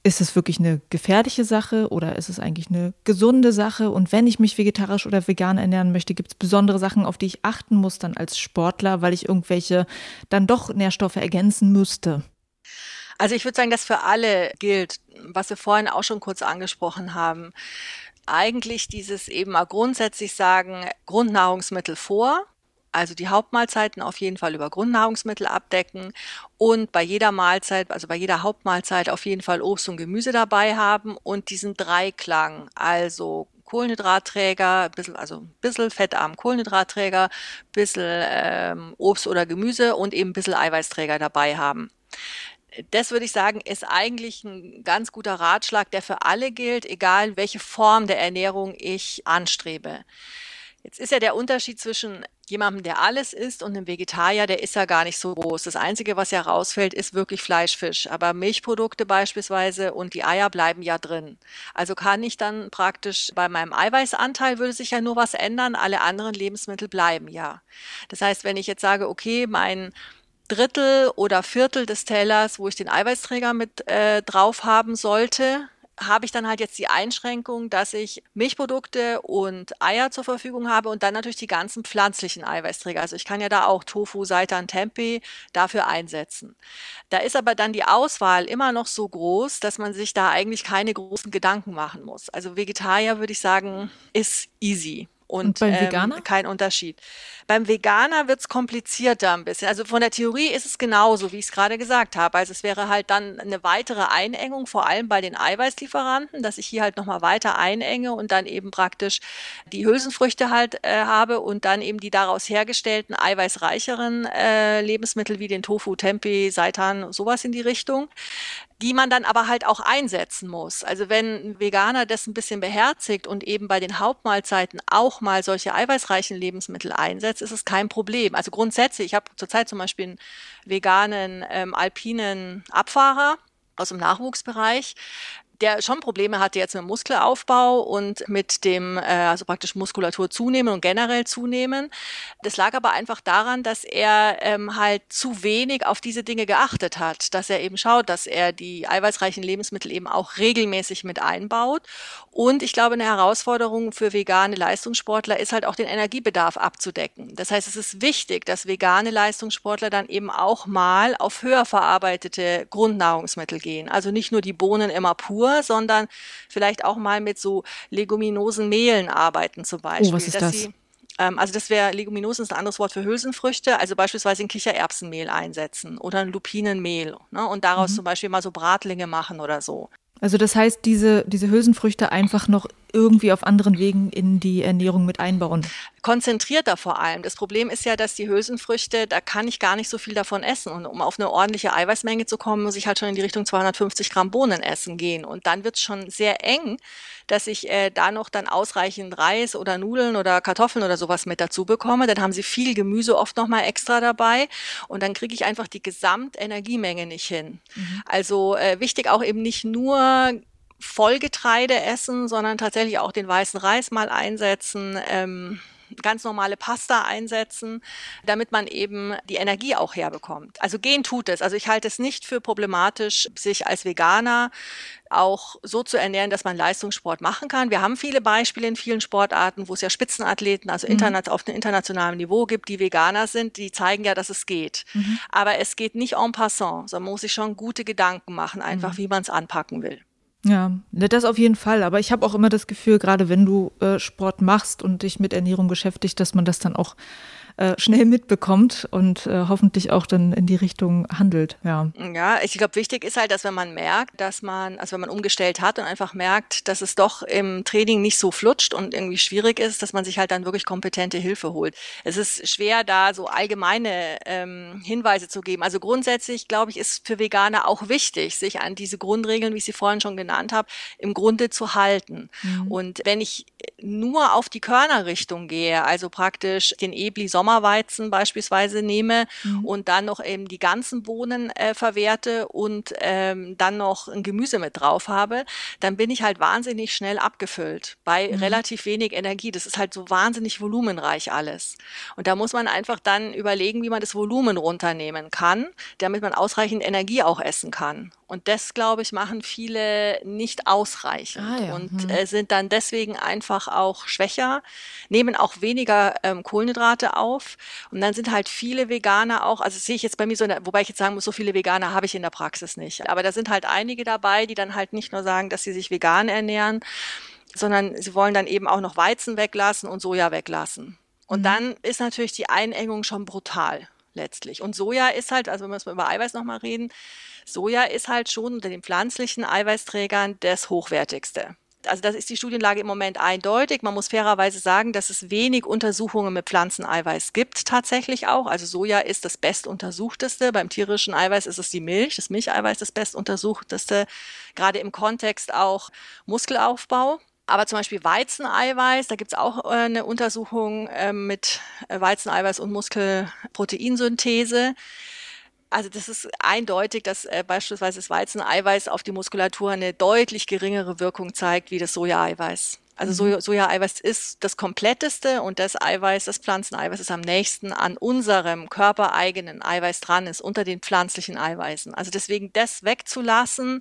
ist es wirklich eine gefährliche Sache oder ist es eigentlich eine gesunde Sache? Und wenn ich mich vegetarisch oder vegan ernähren möchte, gibt es besondere Sachen, auf die ich achten muss dann als Sportler, weil ich irgendwelche dann doch Nährstoffe ergänzen müsste? Also ich würde sagen, dass für alle gilt, was wir vorhin auch schon kurz angesprochen haben. Eigentlich dieses eben mal grundsätzlich sagen, Grundnahrungsmittel vor, also die Hauptmahlzeiten auf jeden Fall über Grundnahrungsmittel abdecken und bei jeder Mahlzeit, also bei jeder Hauptmahlzeit auf jeden Fall Obst und Gemüse dabei haben und diesen Dreiklang, also Kohlenhydratträger, bisschen, also ein bisschen fettarm Kohlenhydratträger, bisschen ähm, Obst oder Gemüse und eben ein bisschen Eiweißträger dabei haben. Das würde ich sagen, ist eigentlich ein ganz guter Ratschlag, der für alle gilt, egal welche Form der Ernährung ich anstrebe. Jetzt ist ja der Unterschied zwischen jemandem, der alles isst und einem Vegetarier, der ist ja gar nicht so groß. Das Einzige, was ja rausfällt, ist wirklich Fleisch, Fisch. Aber Milchprodukte beispielsweise und die Eier bleiben ja drin. Also kann ich dann praktisch bei meinem Eiweißanteil würde sich ja nur was ändern, alle anderen Lebensmittel bleiben ja. Das heißt, wenn ich jetzt sage, okay, mein Drittel oder Viertel des Tellers, wo ich den Eiweißträger mit äh, drauf haben sollte, habe ich dann halt jetzt die Einschränkung, dass ich Milchprodukte und Eier zur Verfügung habe und dann natürlich die ganzen pflanzlichen Eiweißträger. Also ich kann ja da auch Tofu, Seitan, Tempeh dafür einsetzen. Da ist aber dann die Auswahl immer noch so groß, dass man sich da eigentlich keine großen Gedanken machen muss. Also Vegetarier würde ich sagen, ist easy. Und, und beim Veganer? Ähm, kein Unterschied. Beim Veganer wird's komplizierter ein bisschen. Also von der Theorie ist es genauso, wie ich es gerade gesagt habe. Also es wäre halt dann eine weitere Einengung, vor allem bei den Eiweißlieferanten, dass ich hier halt nochmal weiter einenge und dann eben praktisch die Hülsenfrüchte halt äh, habe und dann eben die daraus hergestellten eiweißreicheren äh, Lebensmittel wie den Tofu, Tempeh, Seitan, sowas in die Richtung die man dann aber halt auch einsetzen muss. Also wenn ein Veganer das ein bisschen beherzigt und eben bei den Hauptmahlzeiten auch mal solche eiweißreichen Lebensmittel einsetzt, ist es kein Problem. Also grundsätzlich, ich habe zurzeit zum Beispiel einen veganen ähm, alpinen Abfahrer aus dem Nachwuchsbereich der schon Probleme hatte jetzt mit Muskelaufbau und mit dem, äh, also praktisch Muskulatur zunehmen und generell zunehmen. Das lag aber einfach daran, dass er ähm, halt zu wenig auf diese Dinge geachtet hat, dass er eben schaut, dass er die eiweißreichen Lebensmittel eben auch regelmäßig mit einbaut. Und ich glaube, eine Herausforderung für vegane Leistungssportler ist halt auch den Energiebedarf abzudecken. Das heißt, es ist wichtig, dass vegane Leistungssportler dann eben auch mal auf höher verarbeitete Grundnahrungsmittel gehen. Also nicht nur die Bohnen immer pur, nur, sondern vielleicht auch mal mit so leguminosen Mehlen arbeiten zum Beispiel. Oh, was ist das? Ähm, also das wäre Leguminosen ist ein anderes Wort für Hülsenfrüchte, also beispielsweise ein Kichererbsenmehl einsetzen oder ein Lupinenmehl ne, und daraus mhm. zum Beispiel mal so Bratlinge machen oder so. Also das heißt, diese, diese Hülsenfrüchte einfach noch irgendwie auf anderen Wegen in die Ernährung mit einbauen. Konzentrierter vor allem. Das Problem ist ja, dass die Hülsenfrüchte, da kann ich gar nicht so viel davon essen. Und um auf eine ordentliche Eiweißmenge zu kommen, muss ich halt schon in die Richtung 250 Gramm Bohnen essen gehen. Und dann wird es schon sehr eng, dass ich äh, da noch dann ausreichend Reis oder Nudeln oder Kartoffeln oder sowas mit dazu bekomme. Dann haben sie viel Gemüse oft nochmal extra dabei. Und dann kriege ich einfach die Gesamtenergiemenge nicht hin. Mhm. Also äh, wichtig auch eben nicht nur Vollgetreide essen, sondern tatsächlich auch den weißen Reis mal einsetzen. Ähm, ganz normale Pasta einsetzen, damit man eben die Energie auch herbekommt. Also gehen tut es. Also ich halte es nicht für problematisch, sich als Veganer auch so zu ernähren, dass man Leistungssport machen kann. Wir haben viele Beispiele in vielen Sportarten, wo es ja Spitzenathleten, also mhm. auf einem internationalen Niveau gibt, die Veganer sind, die zeigen ja, dass es geht. Mhm. Aber es geht nicht en passant, sondern man muss sich schon gute Gedanken machen, einfach mhm. wie man es anpacken will. Ja, ne, das auf jeden Fall. Aber ich habe auch immer das Gefühl, gerade wenn du äh, Sport machst und dich mit Ernährung beschäftigt, dass man das dann auch äh, schnell mitbekommt und äh, hoffentlich auch dann in die Richtung handelt. Ja, ja ich glaube, wichtig ist halt, dass wenn man merkt, dass man, also wenn man umgestellt hat und einfach merkt, dass es doch im Training nicht so flutscht und irgendwie schwierig ist, dass man sich halt dann wirklich kompetente Hilfe holt. Es ist schwer, da so allgemeine ähm, Hinweise zu geben. Also grundsätzlich, glaube ich, ist für Veganer auch wichtig, sich an diese Grundregeln, wie ich sie vorhin schon genannt habe, im Grunde zu halten. Mhm. Und wenn ich nur auf die Körnerrichtung gehe, also praktisch den Ebli Sommer Sommerweizen beispielsweise nehme mhm. und dann noch eben die ganzen Bohnen äh, verwerte und ähm, dann noch ein Gemüse mit drauf habe, dann bin ich halt wahnsinnig schnell abgefüllt bei mhm. relativ wenig Energie. Das ist halt so wahnsinnig volumenreich alles. Und da muss man einfach dann überlegen, wie man das Volumen runternehmen kann, damit man ausreichend Energie auch essen kann. Und das, glaube ich, machen viele nicht ausreichend Ah ja, und mhm. äh, sind dann deswegen einfach auch schwächer, nehmen auch weniger ähm, Kohlenhydrate auf. Und dann sind halt viele Veganer auch, also sehe ich jetzt bei mir so, in der, wobei ich jetzt sagen muss, so viele Veganer habe ich in der Praxis nicht. Aber da sind halt einige dabei, die dann halt nicht nur sagen, dass sie sich vegan ernähren, sondern sie wollen dann eben auch noch Weizen weglassen und Soja weglassen. Und Mhm. dann ist natürlich die Einengung schon brutal letztlich. Und Soja ist halt, also wenn wir jetzt mal über Eiweiß nochmal reden, Soja ist halt schon unter den pflanzlichen Eiweißträgern das hochwertigste. Also das ist die Studienlage im Moment eindeutig. Man muss fairerweise sagen, dass es wenig Untersuchungen mit Pflanzeneiweiß gibt tatsächlich auch. Also Soja ist das bestuntersuchteste. Beim tierischen Eiweiß ist es die Milch, das Milcheiweiß das bestuntersuchteste, gerade im Kontext auch Muskelaufbau. Aber zum Beispiel Weizeneiweiß, da gibt's auch äh, eine Untersuchung äh, mit Weizeneiweiß und Muskelproteinsynthese. Also das ist eindeutig, dass äh, beispielsweise das Weizeneiweiß auf die Muskulatur eine deutlich geringere Wirkung zeigt wie das Sojaeiweiß. Also Soja, Sojaeiweiß ist das kompletteste und das Eiweiß, das Pflanzeneiweiß ist am nächsten an unserem körpereigenen Eiweiß dran, ist unter den pflanzlichen Eiweißen. Also deswegen das wegzulassen,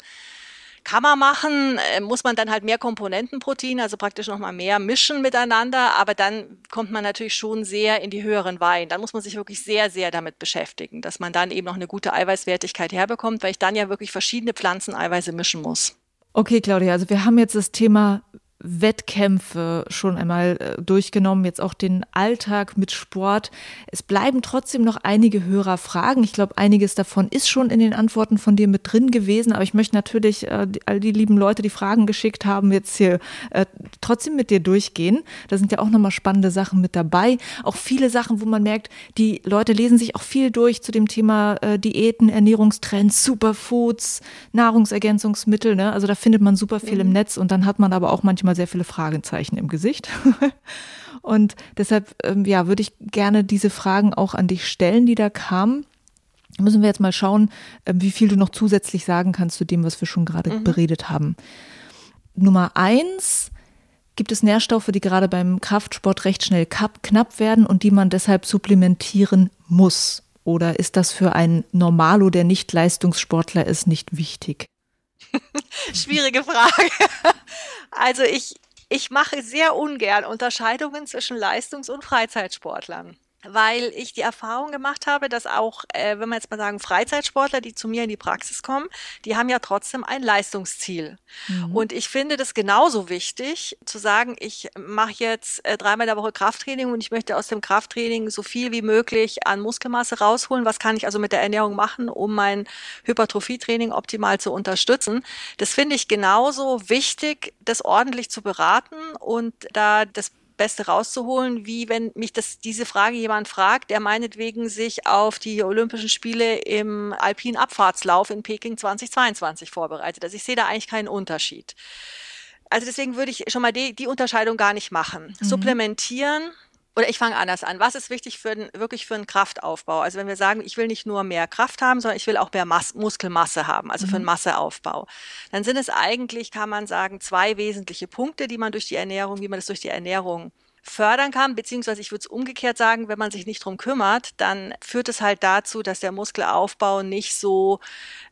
kann man machen, äh, muss man dann halt mehr Komponentenprotein, also praktisch nochmal mehr mischen miteinander, aber dann kommt man natürlich schon sehr in die höheren Weihen. Dann muss man sich wirklich sehr, sehr damit beschäftigen, dass man dann eben noch eine gute Eiweißwertigkeit herbekommt, weil ich dann ja wirklich verschiedene Pflanzeneiweiße mischen muss. Okay, Claudia, also wir haben jetzt das Thema Wettkämpfe schon einmal äh, durchgenommen, jetzt auch den Alltag mit Sport. Es bleiben trotzdem noch einige Hörerfragen. Ich glaube, einiges davon ist schon in den Antworten von dir mit drin gewesen, aber ich möchte natürlich äh, die, all die lieben Leute, die Fragen geschickt haben, jetzt hier äh, trotzdem mit dir durchgehen. Da sind ja auch nochmal spannende Sachen mit dabei. Auch viele Sachen, wo man merkt, die Leute lesen sich auch viel durch zu dem Thema äh, Diäten, Ernährungstrends, Superfoods, Nahrungsergänzungsmittel. Ne? Also da findet man super viel im Netz und dann hat man aber auch manchmal sehr viele Fragezeichen im Gesicht. und deshalb, ähm, ja, würde ich gerne diese Fragen auch an dich stellen, die da kamen. Müssen wir jetzt mal schauen, ähm, wie viel du noch zusätzlich sagen kannst zu dem, was wir schon gerade Mhm. beredet haben. Nummer eins, gibt es Nährstoffe, die gerade beim Kraftsport recht schnell knapp werden und die man deshalb supplementieren muss? Oder ist das für einen Normalo, der nicht Leistungssportler ist, nicht wichtig? Schwierige Frage. Also ich, ich mache sehr ungern Unterscheidungen zwischen Leistungs- und Freizeitsportlern. Weil ich die Erfahrung gemacht habe, dass auch, äh, wenn wir jetzt mal sagen, Freizeitsportler, die zu mir in die Praxis kommen, die haben ja trotzdem ein Leistungsziel. Und ich finde das genauso wichtig, zu sagen, ich mache jetzt äh, dreimal in der Woche Krafttraining und ich möchte aus dem Krafttraining so viel wie möglich an Muskelmasse rausholen. Was kann ich also mit der Ernährung machen, um mein Hypertrophietraining optimal zu unterstützen? Das finde ich genauso wichtig, das ordentlich zu beraten und da das Beste rauszuholen, wie wenn mich das, diese Frage jemand fragt, der meinetwegen sich auf die Olympischen Spiele im alpinen Abfahrtslauf in Peking 2022 vorbereitet. Also ich sehe da eigentlich keinen Unterschied. Also deswegen würde ich schon mal die, die Unterscheidung gar nicht machen. Supplementieren oder ich fange anders an. Was ist wichtig für den, wirklich für einen Kraftaufbau? Also wenn wir sagen, ich will nicht nur mehr Kraft haben, sondern ich will auch mehr Mas Muskelmasse haben, also für einen Masseaufbau, dann sind es eigentlich, kann man sagen, zwei wesentliche Punkte, die man durch die Ernährung, wie man das durch die Ernährung fördern kann, beziehungsweise ich würde es umgekehrt sagen, wenn man sich nicht drum kümmert, dann führt es halt dazu, dass der Muskelaufbau nicht so,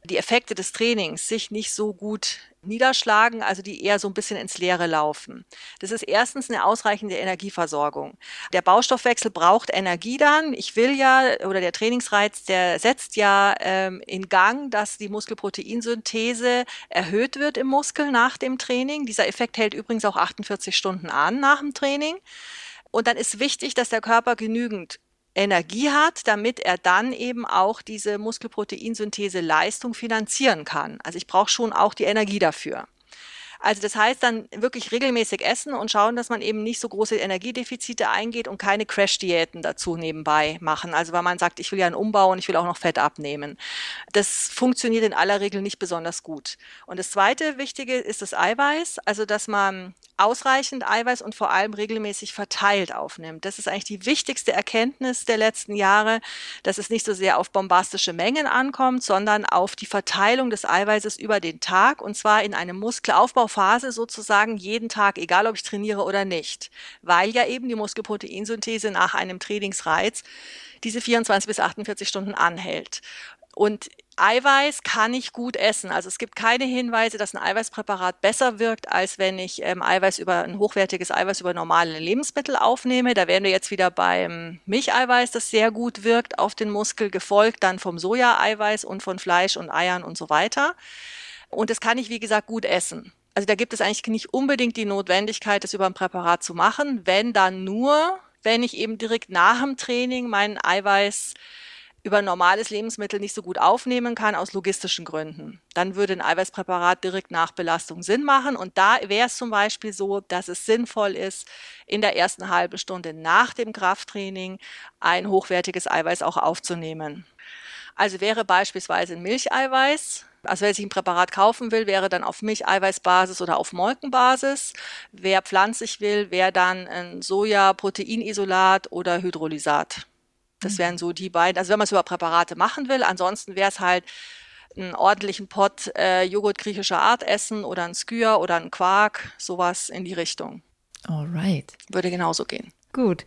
die Effekte des Trainings sich nicht so gut niederschlagen, also die eher so ein bisschen ins Leere laufen. Das ist erstens eine ausreichende Energieversorgung. Der Baustoffwechsel braucht Energie dann. Ich will ja, oder der Trainingsreiz, der setzt ja ähm, in Gang, dass die Muskelproteinsynthese erhöht wird im Muskel nach dem Training. Dieser Effekt hält übrigens auch 48 Stunden an nach dem Training. Und dann ist wichtig, dass der Körper genügend Energie hat, damit er dann eben auch diese Muskelproteinsynthese Leistung finanzieren kann. Also ich brauche schon auch die Energie dafür. Also das heißt dann wirklich regelmäßig essen und schauen, dass man eben nicht so große Energiedefizite eingeht und keine Crash-Diäten dazu nebenbei machen. Also weil man sagt, ich will ja einen Umbau und ich will auch noch Fett abnehmen. Das funktioniert in aller Regel nicht besonders gut. Und das zweite Wichtige ist das Eiweiß, also dass man ausreichend Eiweiß und vor allem regelmäßig verteilt aufnimmt. Das ist eigentlich die wichtigste Erkenntnis der letzten Jahre, dass es nicht so sehr auf bombastische Mengen ankommt, sondern auf die Verteilung des Eiweißes über den Tag und zwar in eine Muskelaufbauphase sozusagen jeden Tag, egal ob ich trainiere oder nicht, weil ja eben die Muskelproteinsynthese nach einem Trainingsreiz diese 24 bis 48 Stunden anhält. Und Eiweiß kann ich gut essen. Also es gibt keine Hinweise, dass ein Eiweißpräparat besser wirkt, als wenn ich ähm, Eiweiß über ein hochwertiges Eiweiß über normale Lebensmittel aufnehme. Da wären wir jetzt wieder beim Milcheiweiß, das sehr gut wirkt auf den Muskel, gefolgt dann vom Sojaeiweiß und von Fleisch und Eiern und so weiter. Und das kann ich, wie gesagt, gut essen. Also da gibt es eigentlich nicht unbedingt die Notwendigkeit, das über ein Präparat zu machen, wenn dann nur, wenn ich eben direkt nach dem Training meinen Eiweiß über normales Lebensmittel nicht so gut aufnehmen kann aus logistischen Gründen. Dann würde ein Eiweißpräparat direkt nach Belastung Sinn machen. Und da wäre es zum Beispiel so, dass es sinnvoll ist, in der ersten halben Stunde nach dem Krafttraining ein hochwertiges Eiweiß auch aufzunehmen. Also wäre beispielsweise ein Milcheiweiß also wer sich ein Präparat kaufen will, wäre dann auf Milcheiweißbasis oder auf Molkenbasis. Wer pflanzlich will, wäre dann ein Soja-Proteinisolat oder Hydrolysat. Das mhm. wären so die beiden. Also wenn man es über Präparate machen will, ansonsten wäre es halt einen ordentlichen Pott äh, Joghurt griechischer Art essen oder ein Skür oder ein Quark, sowas in die Richtung. Alright. Würde genauso gehen. Gut.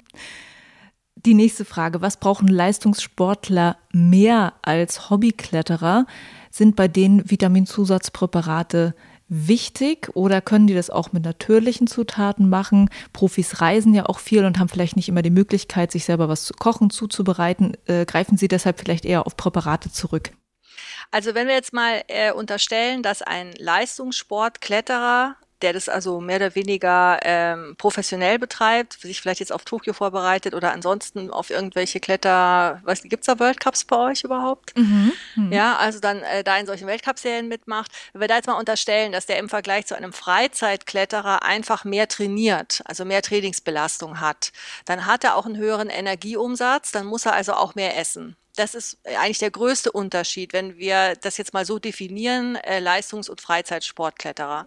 Die nächste Frage, was brauchen Leistungssportler mehr als Hobbykletterer? Sind bei denen Vitaminzusatzpräparate wichtig oder können die das auch mit natürlichen Zutaten machen? Profis reisen ja auch viel und haben vielleicht nicht immer die Möglichkeit, sich selber was zu kochen, zuzubereiten. Äh, greifen sie deshalb vielleicht eher auf Präparate zurück? Also wenn wir jetzt mal äh, unterstellen, dass ein Leistungssportkletterer der das also mehr oder weniger ähm, professionell betreibt, sich vielleicht jetzt auf Tokio vorbereitet oder ansonsten auf irgendwelche Kletter, was gibt's da World Cups bei euch überhaupt? Mhm. Mhm. Ja, also dann äh, da in solchen Weltcup-Serien mitmacht. Wenn wir da jetzt mal unterstellen, dass der im Vergleich zu einem Freizeitkletterer einfach mehr trainiert, also mehr Trainingsbelastung hat, dann hat er auch einen höheren Energieumsatz, dann muss er also auch mehr essen. Das ist eigentlich der größte Unterschied, wenn wir das jetzt mal so definieren, äh, Leistungs- und Freizeitsportkletterer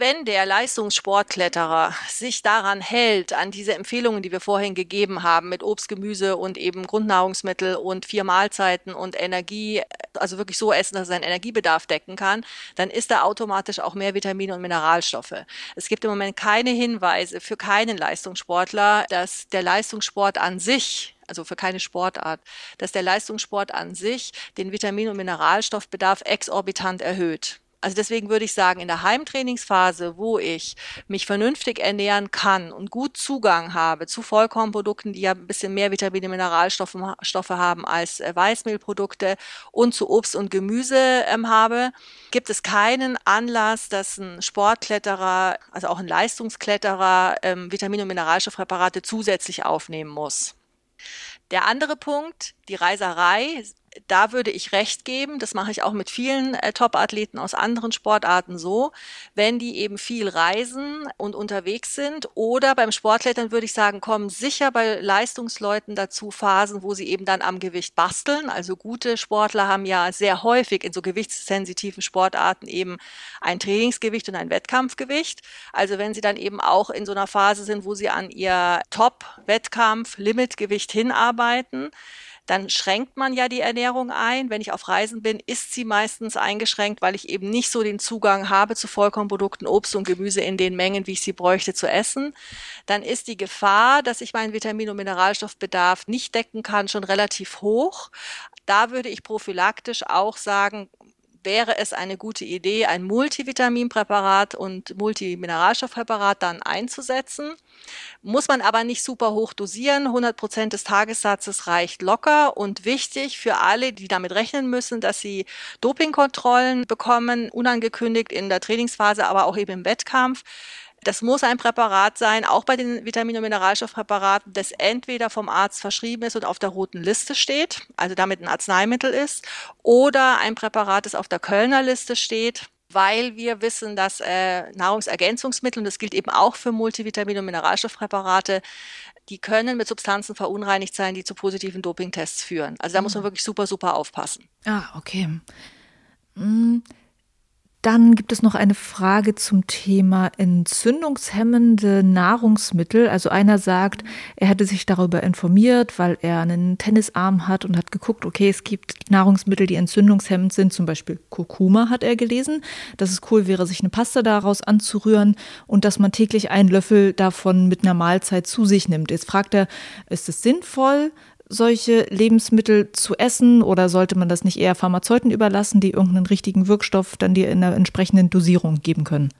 wenn der Leistungssportkletterer sich daran hält, an diese Empfehlungen, die wir vorhin gegeben haben, mit Obst, Gemüse und eben Grundnahrungsmittel und vier Mahlzeiten und Energie, also wirklich so essen, dass er seinen Energiebedarf decken kann, dann ist da automatisch auch mehr Vitamine und Mineralstoffe. Es gibt im Moment keine Hinweise für keinen Leistungssportler, dass der Leistungssport an sich also für keine Sportart, dass der Leistungssport an sich den Vitamin- und Mineralstoffbedarf exorbitant erhöht. Also deswegen würde ich sagen, in der Heimtrainingsphase, wo ich mich vernünftig ernähren kann und gut Zugang habe zu Vollkornprodukten, die ja ein bisschen mehr Vitamine, Mineralstoffe Stoffe haben als äh, Weißmehlprodukte und zu Obst und Gemüse ähm, habe, gibt es keinen Anlass, dass ein Sportkletterer, also auch ein Leistungskletterer, ähm, Vitamine und Mineralstoffpräparate zusätzlich aufnehmen muss. Der andere Punkt, die Reiserei, da würde ich recht geben, das mache ich auch mit vielen äh, Top-Athleten aus anderen Sportarten so, wenn die eben viel reisen und unterwegs sind oder beim Sportklettern würde ich sagen, kommen sicher bei Leistungsleuten dazu Phasen, wo sie eben dann am Gewicht basteln. Also gute Sportler haben ja sehr häufig in so gewichtssensitiven Sportarten eben ein Trainingsgewicht und ein Wettkampfgewicht. Also wenn sie dann eben auch in so einer Phase sind, wo sie an ihr Top-Wettkampf-Limitgewicht hinarbeiten, dann schränkt man ja die Ernährung ein. Wenn ich auf Reisen bin, ist sie meistens eingeschränkt, weil ich eben nicht so den Zugang habe zu Vollkornprodukten, Obst und Gemüse in den Mengen, wie ich sie bräuchte zu essen. Dann ist die Gefahr, dass ich meinen Vitamin- und Mineralstoffbedarf nicht decken kann, schon relativ hoch. Da würde ich prophylaktisch auch sagen, wäre es eine gute Idee, ein Multivitaminpräparat und Multimineralstoffpräparat dann einzusetzen. Muss man aber nicht super hoch dosieren. 100 Prozent des Tagessatzes reicht locker und wichtig für alle, die damit rechnen müssen, dass sie Dopingkontrollen bekommen, unangekündigt in der Trainingsphase, aber auch eben im Wettkampf das muss ein Präparat sein, auch bei den Vitamin- und Mineralstoffpräparaten, das entweder vom Arzt verschrieben ist und auf der roten Liste steht, also damit ein Arzneimittel ist, oder ein Präparat, das auf der Kölner Liste steht, weil wir wissen, dass äh, Nahrungsergänzungsmittel, und das gilt eben auch für Multivitamin- und Mineralstoffpräparate, die können mit Substanzen verunreinigt sein, die zu positiven Dopingtests führen. Also da muss man mhm. wirklich super, super aufpassen. Ah, okay. Hm. Dann gibt es noch eine Frage zum Thema entzündungshemmende Nahrungsmittel. Also einer sagt, er hätte sich darüber informiert, weil er einen Tennisarm hat und hat geguckt, okay, es gibt Nahrungsmittel, die entzündungshemmend sind, zum Beispiel Kurkuma hat er gelesen, dass es cool wäre, sich eine Pasta daraus anzurühren und dass man täglich einen Löffel davon mit einer Mahlzeit zu sich nimmt. Jetzt fragt er, ist es sinnvoll? Solche Lebensmittel zu essen oder sollte man das nicht eher Pharmazeuten überlassen, die irgendeinen richtigen Wirkstoff dann dir in einer entsprechenden Dosierung geben können?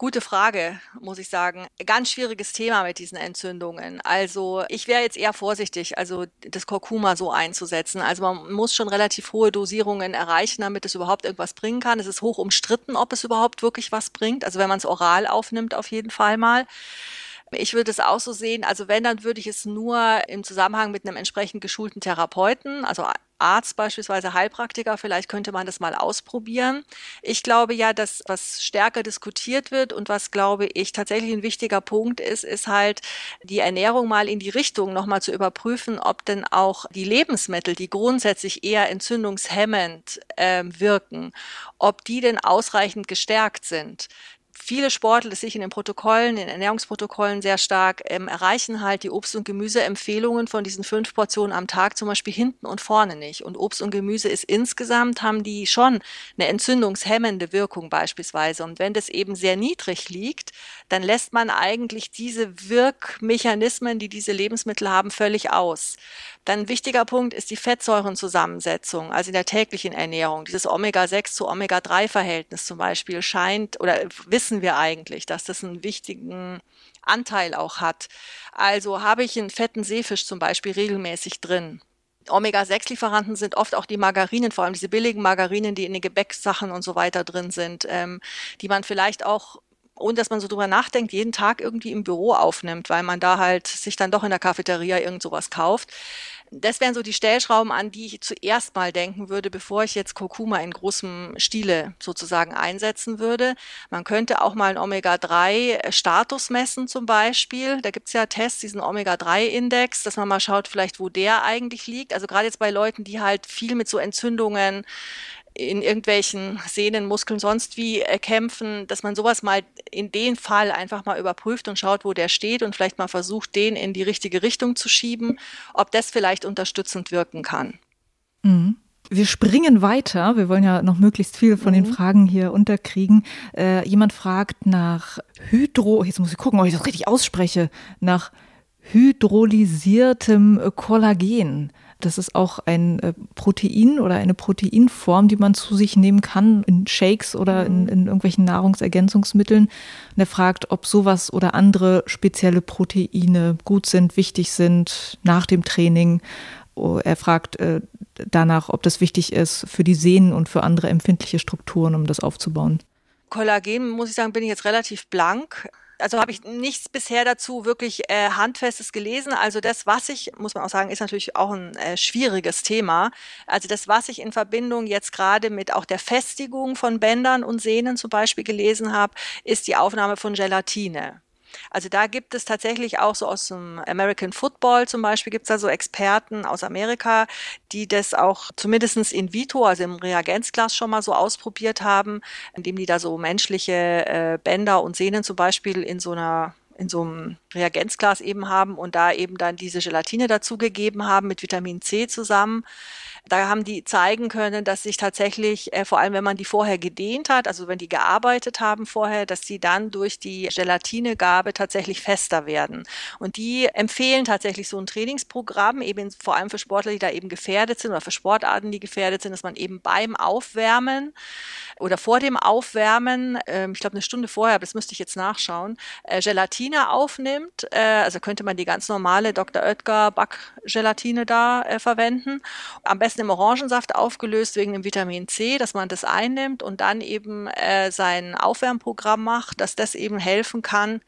Gute Frage, muss ich sagen. Ganz schwieriges Thema mit diesen Entzündungen. Also ich wäre jetzt eher vorsichtig, also das Kurkuma so einzusetzen. Also man muss schon relativ hohe Dosierungen erreichen, damit es überhaupt irgendwas bringen kann. Es ist hoch umstritten, ob es überhaupt wirklich was bringt. Also wenn man es oral aufnimmt, auf jeden Fall mal. Ich würde es auch so sehen, also wenn, dann würde ich es nur im Zusammenhang mit einem entsprechend geschulten Therapeuten, also Arzt beispielsweise, Heilpraktiker, vielleicht könnte man das mal ausprobieren. Ich glaube ja, dass was stärker diskutiert wird und was, glaube ich, tatsächlich ein wichtiger Punkt ist, ist halt die Ernährung mal in die Richtung nochmal zu überprüfen, ob denn auch die Lebensmittel, die grundsätzlich eher entzündungshemmend äh, wirken, ob die denn ausreichend gestärkt sind viele Sportler, das sehe ich in den Protokollen, in den Ernährungsprotokollen sehr stark, ähm, erreichen halt die Obst- und Gemüseempfehlungen von diesen fünf Portionen am Tag zum Beispiel hinten und vorne nicht. Und Obst und Gemüse ist insgesamt, haben die schon eine entzündungshemmende Wirkung beispielsweise. Und wenn das eben sehr niedrig liegt, dann lässt man eigentlich diese Wirkmechanismen, die diese Lebensmittel haben, völlig aus. Dann ein wichtiger Punkt ist die Fettsäurenzusammensetzung, also in der täglichen Ernährung. Dieses Omega-6 zu Omega-3-Verhältnis zum Beispiel scheint oder wissen wir eigentlich, dass das einen wichtigen Anteil auch hat. Also habe ich einen fetten Seefisch zum Beispiel regelmäßig drin. Omega-6-Lieferanten sind oft auch die Margarinen, vor allem diese billigen Margarinen, die in den Gebäcksachen und so weiter drin sind, ähm, die man vielleicht auch ohne dass man so drüber nachdenkt, jeden Tag irgendwie im Büro aufnimmt, weil man da halt sich dann doch in der Cafeteria irgend sowas kauft. Das wären so die Stellschrauben, an die ich zuerst mal denken würde, bevor ich jetzt Kurkuma in großem Stile sozusagen einsetzen würde. Man könnte auch mal einen Omega-3-Status messen zum Beispiel. Da gibt's ja Tests, diesen Omega-3-Index, dass man mal schaut, vielleicht wo der eigentlich liegt. Also gerade jetzt bei Leuten, die halt viel mit so Entzündungen in irgendwelchen Sehnen, Muskeln, sonst wie äh, kämpfen, dass man sowas mal in den Fall einfach mal überprüft und schaut, wo der steht und vielleicht mal versucht, den in die richtige Richtung zu schieben, ob das vielleicht unterstützend wirken kann. Mhm. Wir springen weiter. Wir wollen ja noch möglichst viele von mhm. den Fragen hier unterkriegen. Äh, jemand fragt nach Hydro, jetzt muss ich gucken, ob ich das richtig ausspreche, nach hydrolysiertem Kollagen. Das ist auch ein äh, Protein oder eine Proteinform, die man zu sich nehmen kann in Shakes oder in, mhm. in irgendwelchen Nahrungsergänzungsmitteln. Und er fragt, ob sowas oder andere spezielle Proteine gut sind, wichtig sind nach dem Training. Oh, er fragt äh, danach, ob das wichtig ist für die Sehnen und für andere empfindliche Strukturen, um das aufzubauen. Kollagen, muss ich sagen, bin ich jetzt relativ blank also habe ich nichts bisher dazu wirklich äh, Handfestes gelesen. Also das, was ich, muss man auch sagen, ist natürlich auch ein äh, schwieriges Thema. Also das, was ich in Verbindung jetzt gerade mit auch der Festigung von Bändern und Sehnen zum Beispiel gelesen habe, ist die Aufnahme von Gelatine. Also da gibt es tatsächlich auch so aus dem American Football zum Beispiel gibt es da so Experten aus Amerika, die das auch zumindestens in vitro, also im Reagenzglas schon mal so ausprobiert haben, indem die da so menschliche äh, Bänder und Sehnen zum Beispiel in so einer in so einem Reagenzglas eben haben und da eben dann diese Gelatine dazugegeben haben mit Vitamin C zusammen. Da haben die zeigen können, dass sich tatsächlich, äh, vor allem wenn man die vorher gedehnt hat, also wenn die gearbeitet haben vorher, dass sie dann durch die Gelatinegabe tatsächlich fester werden. Und die empfehlen tatsächlich so ein Trainingsprogramm, eben vor allem für Sportler, die da eben gefährdet sind oder für Sportarten, die gefährdet sind, dass man eben beim Aufwärmen oder vor dem Aufwärmen, äh, ich glaube eine Stunde vorher, aber das müsste ich jetzt nachschauen, äh, Gelatine aufnimmt. Äh, also könnte man die ganz normale Dr. Oetker Backgelatine da äh, verwenden. Am besten besten im Orangensaft aufgelöst wegen dem Vitamin C, dass man das einnimmt und dann eben äh, sein Aufwärmprogramm macht, dass das eben helfen kann,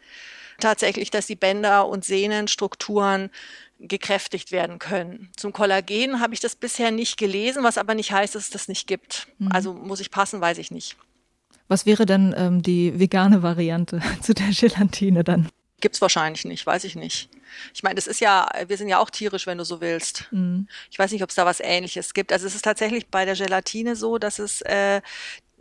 tatsächlich, dass die Bänder und Sehnenstrukturen gekräftigt werden können. Zum Kollagen habe ich das bisher nicht gelesen, was aber nicht heißt, dass es das nicht gibt. Mhm. Also muss ich passen, weiß ich nicht. Was wäre denn ähm, die vegane Variante zu der Gelatine dann? Gibt es wahrscheinlich nicht, weiß ich nicht. Ich meine, das ist ja, wir sind ja auch tierisch, wenn du so willst. Mhm. Ich weiß nicht, ob es da was Ähnliches gibt. Also es ist tatsächlich bei der Gelatine so, dass es äh,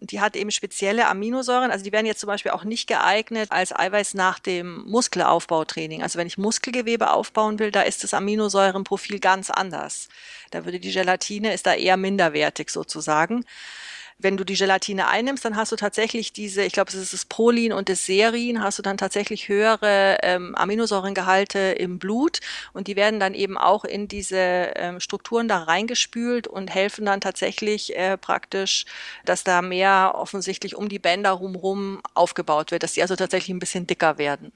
die hat eben spezielle Aminosäuren, also die werden jetzt zum Beispiel auch nicht geeignet als Eiweiß nach dem Muskelaufbautraining. Also wenn ich Muskelgewebe aufbauen will, da ist das Aminosäurenprofil ganz anders. Da würde die Gelatine, ist da eher minderwertig sozusagen. Wenn du die Gelatine einnimmst, dann hast du tatsächlich diese, ich glaube, es ist das Prolin und das Serin, hast du dann tatsächlich höhere ähm, Aminosäurengehalte im Blut und die werden dann eben auch in diese ähm, Strukturen da reingespült und helfen dann tatsächlich äh, praktisch, dass da mehr offensichtlich um die Bänder rumrum aufgebaut wird, dass die also tatsächlich ein bisschen dicker werden.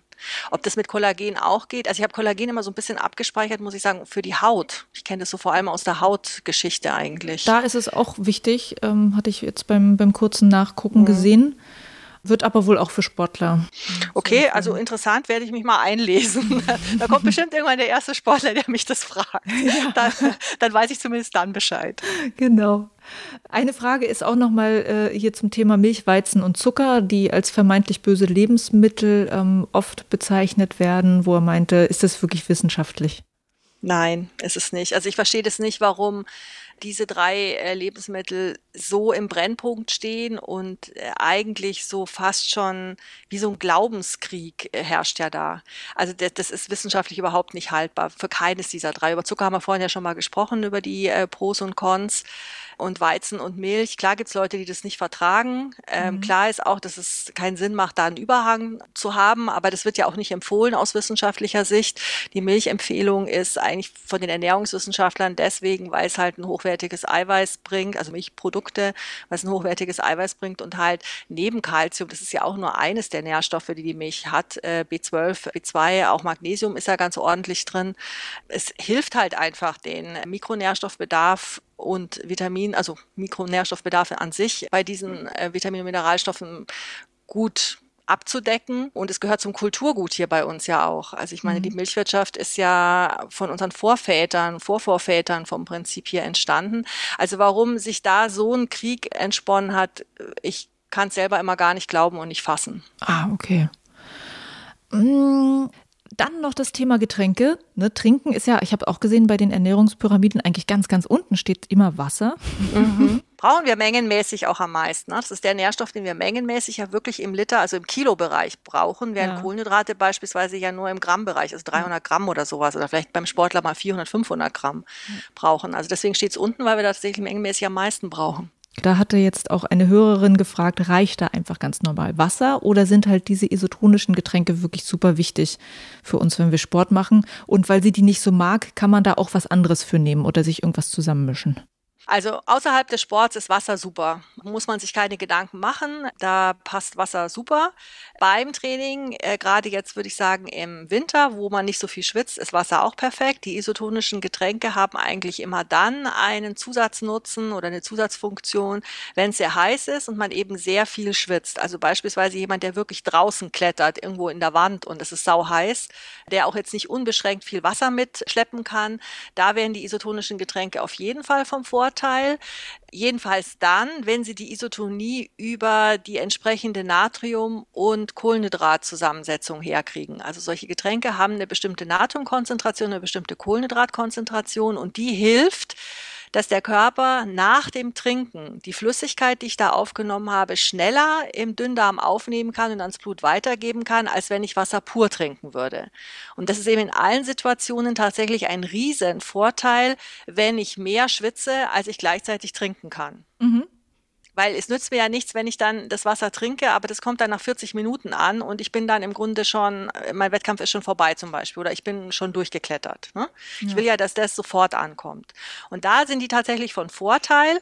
Ob das mit Kollagen auch geht, also ich habe Kollagen immer so ein bisschen abgespeichert, muss ich sagen, für die Haut. Ich kenne das so vor allem aus der Hautgeschichte eigentlich. Da ist es auch wichtig, ähm, hatte ich jetzt beim, beim kurzen Nachgucken mhm. gesehen. Wird aber wohl auch für Sportler. Okay, also interessant, werde ich mich mal einlesen. da kommt bestimmt irgendwann der erste Sportler, der mich das fragt. Ja. Dann, dann weiß ich zumindest dann Bescheid. Genau. Eine Frage ist auch nochmal äh, hier zum Thema Milch, Weizen und Zucker, die als vermeintlich böse Lebensmittel ähm, oft bezeichnet werden, wo er meinte, ist das wirklich wissenschaftlich? Nein, ist es nicht. Also ich verstehe das nicht, warum diese drei äh, Lebensmittel so im Brennpunkt stehen und äh, eigentlich so fast schon wie so ein Glaubenskrieg äh, herrscht ja da. Also das, ist wissenschaftlich überhaupt nicht haltbar für keines dieser drei. Über Zucker haben wir vorhin ja schon mal gesprochen, über die Pros und Cons und Weizen und Milch. Klar gibt's Leute, die das nicht vertragen. Ähm, mhm. Klar ist auch, dass es keinen Sinn macht, da einen Überhang zu haben, aber das wird ja auch nicht empfohlen aus wissenschaftlicher Sicht. Die Milchempfehlung ist eigentlich von den Ernährungswissenschaftlern deswegen, weil es halt ein hochwertiges Eiweiß bringt, also Milchprodukte, weil es ein hochwertiges Eiweiß bringt und halt neben Kalzium, das ist ja auch nur eines der Nährstoffe, die die Milch hat, äh, B12, B2, auch Magnesium ist ja ganz ordentlich drin. Es hilft halt einfach den Mikronährstoffbedarf und Vitamin, also Mikronährstoffbedarfe an sich bei diesen äh, Vitamin- und Mineralstoffen gut abzudecken. Und es gehört zum Kulturgut hier bei uns ja auch. Also ich meine, mhm. die Milchwirtschaft ist ja von unseren Vorvätern, Vorvorvätern vom Prinzip hier entstanden. Also warum sich da so ein Krieg entsponnen hat, ich kann es selber immer gar nicht glauben und nicht fassen. Ah, okay. Dann noch das Thema Getränke. Ne, Trinken ist ja, ich habe auch gesehen, bei den Ernährungspyramiden eigentlich ganz, ganz unten steht immer Wasser. Mhm. Brauchen wir mengenmäßig auch am meisten. Ne? Das ist der Nährstoff, den wir mengenmäßig ja wirklich im Liter, also im Kilobereich brauchen, während ja. Kohlenhydrate beispielsweise ja nur im Grammbereich, also 300 Gramm oder sowas, oder vielleicht beim Sportler mal 400, 500 Gramm brauchen. Also deswegen steht es unten, weil wir tatsächlich mengenmäßig am meisten brauchen. Da hatte jetzt auch eine Hörerin gefragt, reicht da einfach ganz normal Wasser oder sind halt diese isotonischen Getränke wirklich super wichtig für uns, wenn wir Sport machen? Und weil sie die nicht so mag, kann man da auch was anderes für nehmen oder sich irgendwas zusammenmischen? Also außerhalb des Sports ist Wasser super. Muss man sich keine Gedanken machen. Da passt Wasser super. Beim Training, äh, gerade jetzt würde ich sagen im Winter, wo man nicht so viel schwitzt, ist Wasser auch perfekt. Die isotonischen Getränke haben eigentlich immer dann einen Zusatznutzen oder eine Zusatzfunktion, wenn es sehr heiß ist und man eben sehr viel schwitzt. Also beispielsweise jemand, der wirklich draußen klettert, irgendwo in der Wand und es ist sau heiß, der auch jetzt nicht unbeschränkt viel Wasser mitschleppen kann. Da wären die isotonischen Getränke auf jeden Fall vom Vorteil. Vorteil. Jedenfalls dann, wenn Sie die Isotonie über die entsprechende Natrium- und Kohlenhydratzusammensetzung herkriegen. Also solche Getränke haben eine bestimmte Natriumkonzentration, eine bestimmte Kohlenhydratkonzentration und die hilft, dass der Körper nach dem Trinken die Flüssigkeit, die ich da aufgenommen habe, schneller im Dünndarm aufnehmen kann und ans Blut weitergeben kann, als wenn ich Wasser pur trinken würde. Und das ist eben in allen Situationen tatsächlich ein Riesenvorteil, wenn ich mehr schwitze, als ich gleichzeitig trinken kann. Mhm. Weil es nützt mir ja nichts, wenn ich dann das Wasser trinke, aber das kommt dann nach 40 Minuten an und ich bin dann im Grunde schon, mein Wettkampf ist schon vorbei zum Beispiel oder ich bin schon durchgeklettert. Ne? Ja. Ich will ja, dass das sofort ankommt. Und da sind die tatsächlich von Vorteil.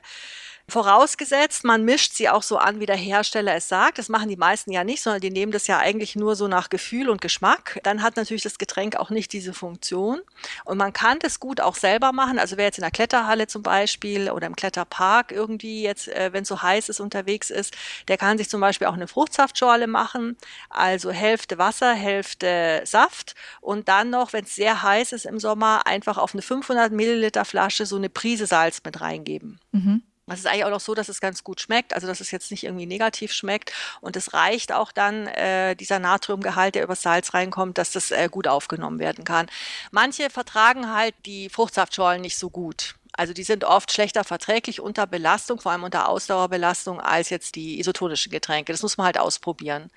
Vorausgesetzt, man mischt sie auch so an, wie der Hersteller es sagt. Das machen die meisten ja nicht, sondern die nehmen das ja eigentlich nur so nach Gefühl und Geschmack. Dann hat natürlich das Getränk auch nicht diese Funktion. Und man kann das gut auch selber machen. Also wer jetzt in der Kletterhalle zum Beispiel oder im Kletterpark irgendwie jetzt, äh, wenn es so heiß ist, unterwegs ist, der kann sich zum Beispiel auch eine Fruchtsaftschorle machen. Also Hälfte Wasser, Hälfte Saft. Und dann noch, wenn es sehr heiß ist im Sommer, einfach auf eine 500 Milliliter Flasche so eine Prise Salz mit reingeben. Mhm. Es ist eigentlich auch noch so, dass es ganz gut schmeckt, also dass es jetzt nicht irgendwie negativ schmeckt. Und es reicht auch dann, äh, dieser Natriumgehalt, der über Salz reinkommt, dass das äh, gut aufgenommen werden kann. Manche vertragen halt die Fruchtsaftschorlen nicht so gut. Also die sind oft schlechter verträglich unter Belastung, vor allem unter Ausdauerbelastung, als jetzt die isotonischen Getränke. Das muss man halt ausprobieren.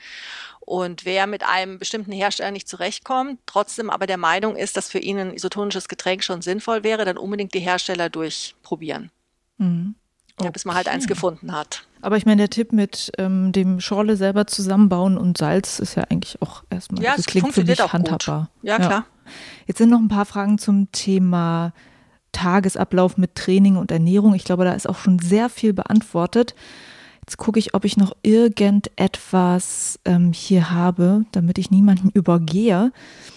Und wer mit einem bestimmten Hersteller nicht zurechtkommt, trotzdem aber der Meinung ist, dass für ihn ein isotonisches Getränk schon sinnvoll wäre, dann unbedingt die Hersteller durchprobieren. Mhm. Ja, bis man halt eins gefunden hat. Aber ich meine, der Tipp mit ähm, dem Schorle selber zusammenbauen und Salz ist ja eigentlich auch erstmal, ja, also es klingt für mich auch handhabbar. Gut. Ja, klar. Jetzt sind noch ein paar Fragen zum Thema Tagesablauf mit Training und Ernährung. Ich glaube, da ist auch schon sehr viel beantwortet. Jetzt gucke ich, ob ich noch irgendetwas ähm, hier habe, damit ich niemanden übergehe.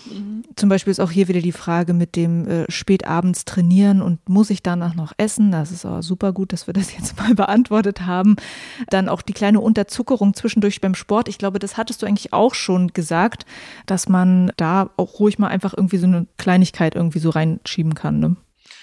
Mhm. Zum Beispiel ist auch hier wieder die Frage mit dem äh, spätabends trainieren und muss ich danach noch essen? Das ist aber super gut, dass wir das jetzt mal beantwortet haben. Dann auch die kleine Unterzuckerung zwischendurch beim Sport. Ich glaube, das hattest du eigentlich auch schon gesagt, dass man da auch ruhig mal einfach irgendwie so eine Kleinigkeit irgendwie so reinschieben kann. Ne?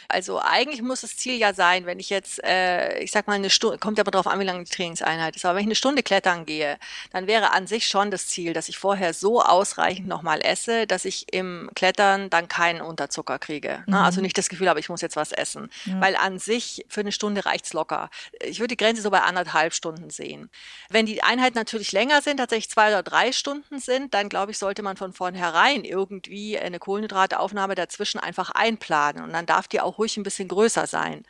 Also eigentlich muss das Ziel ja sein, wenn ich jetzt, äh, ich sag mal eine Stunde, kommt aber drauf an, wie lange die Trainingseinheit ist, aber wenn ich eine Stunde klettern gehe, dann wäre an sich schon das Ziel, dass ich vorher so ausreichend nochmal esse, dass ich im Klettern dann keinen Unterzucker kriege. Ne? Mhm. Also nicht das Gefühl habe, ich muss jetzt was essen. Ja. Weil an sich für eine Stunde reicht's locker. Ich würde die Grenze so bei anderthalb Stunden sehen. Wenn die Einheiten natürlich länger sind, tatsächlich zwei oder drei Stunden sind, dann glaube ich, sollte man von vornherein irgendwie eine Kohlenhydrateaufnahme dazwischen einfach einplanen. Und dann darf die auch ruhig ein bisschen größer sein.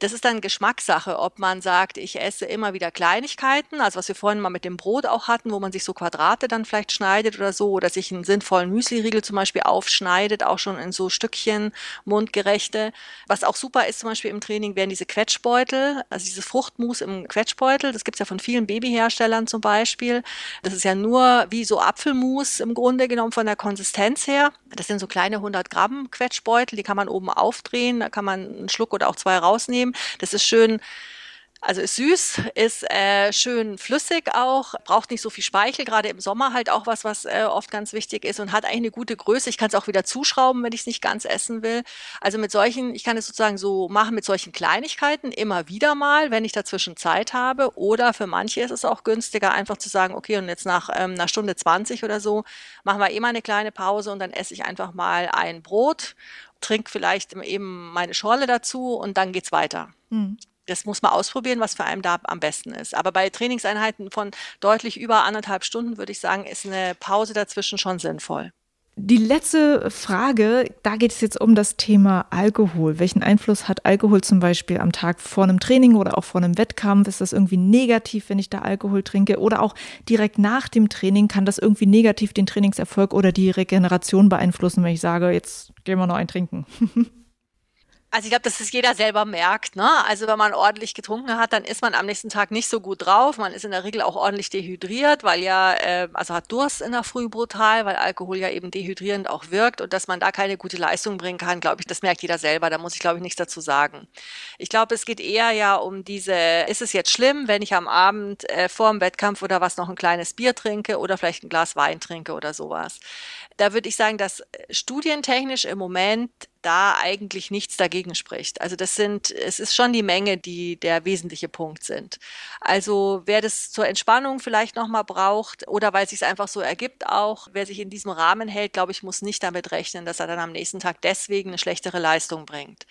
Das ist dann Geschmackssache, ob man sagt, ich esse immer wieder Kleinigkeiten, also was wir vorhin mal mit dem Brot auch hatten, wo man sich so Quadrate dann vielleicht schneidet oder so, oder sich einen sinnvollen Müsliriegel zum Beispiel aufschneidet, auch schon in so Stückchen mundgerechte. Was auch super ist zum Beispiel im Training, wären diese Quetschbeutel, also dieses Fruchtmus im Quetschbeutel. Das gibt's ja von vielen Babyherstellern zum Beispiel. Das ist ja nur wie so Apfelmus im Grunde genommen von der Konsistenz her. Das sind so kleine 100 Gramm Quetschbeutel, die kann man oben aufdrehen, da kann man einen Schluck oder auch zwei rausnehmen. Das ist schön also ist süß, ist äh, schön flüssig auch, braucht nicht so viel Speichel, gerade im Sommer halt auch was, was äh, oft ganz wichtig ist und hat eigentlich eine gute Größe. Ich kann es auch wieder zuschrauben, wenn ich es nicht ganz essen will. Also mit solchen, ich kann es sozusagen so machen mit solchen Kleinigkeiten immer wieder mal, wenn ich dazwischen Zeit habe. Oder für manche ist es auch günstiger, einfach zu sagen, okay, und jetzt nach ähm, einer Stunde 20 oder so machen wir eh mal eine kleine Pause und dann esse ich einfach mal ein Brot trinke vielleicht eben meine Schorle dazu und dann geht's weiter. Mhm das muss man ausprobieren, was für einen da am besten ist. Aber bei Trainingseinheiten von deutlich über anderthalb Stunden würde ich sagen, ist eine Pause dazwischen schon sinnvoll. Die letzte Frage, da geht es jetzt um das Thema Alkohol. Welchen Einfluss hat Alkohol zum Beispiel am Tag vor einem Training oder auch vor einem Wettkampf? Ist das irgendwie negativ, wenn ich da Alkohol trinke? Oder auch direkt nach dem Training kann das irgendwie negativ den Trainingserfolg oder die Regeneration beeinflussen, wenn ich sage, jetzt gehen wir noch ein Trinken? Also ich glaube, dass es jeder selber merkt. Ne? Also wenn man ordentlich getrunken hat, dann ist man am nächsten Tag nicht so gut drauf. Man ist in der Regel auch ordentlich dehydriert, weil ja, äh, also hat Durst in der Früh brutal, weil Alkohol ja eben dehydrierend auch wirkt und dass man da keine gute Leistung bringen kann, glaube ich, das merkt jeder selber. Da muss ich, glaube ich, nichts dazu sagen. Ich glaube, es geht eher ja um diese, ist es jetzt schlimm, wenn ich am Abend äh, vor dem Wettkampf oder was noch ein kleines Bier trinke oder vielleicht ein Glas Wein trinke oder sowas. Da würde ich sagen, dass studientechnisch im Moment da eigentlich nichts dagegen spricht. Also das sind, es ist schon die Menge, die der wesentliche Punkt sind. Also wer das zur Entspannung vielleicht nochmal braucht oder weil es sich einfach so ergibt auch, wer sich in diesem Rahmen hält, glaube ich, muss nicht damit rechnen, dass er dann am nächsten Tag deswegen eine schlechtere Leistung bringt.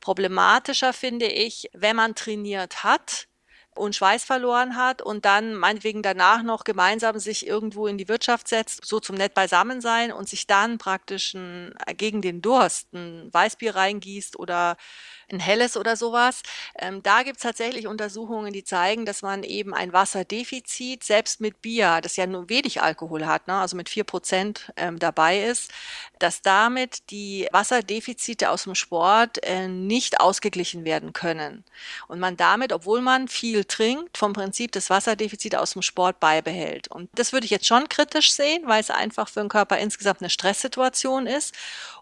Problematischer finde ich, wenn man trainiert hat, und Schweiß verloren hat und dann meinetwegen danach noch gemeinsam sich irgendwo in die Wirtschaft setzt, so zum nett beisammen sein und sich dann praktisch ein, gegen den Durst ein Weißbier reingießt oder ein helles oder sowas. Ähm, da gibt es tatsächlich Untersuchungen, die zeigen, dass man eben ein Wasserdefizit selbst mit Bier, das ja nur wenig Alkohol hat, ne, also mit vier Prozent ähm, dabei ist, dass damit die Wasserdefizite aus dem Sport äh, nicht ausgeglichen werden können. Und man damit, obwohl man viel trinkt, vom Prinzip das Wasserdefizit aus dem Sport beibehält. Und das würde ich jetzt schon kritisch sehen, weil es einfach für den Körper insgesamt eine Stresssituation ist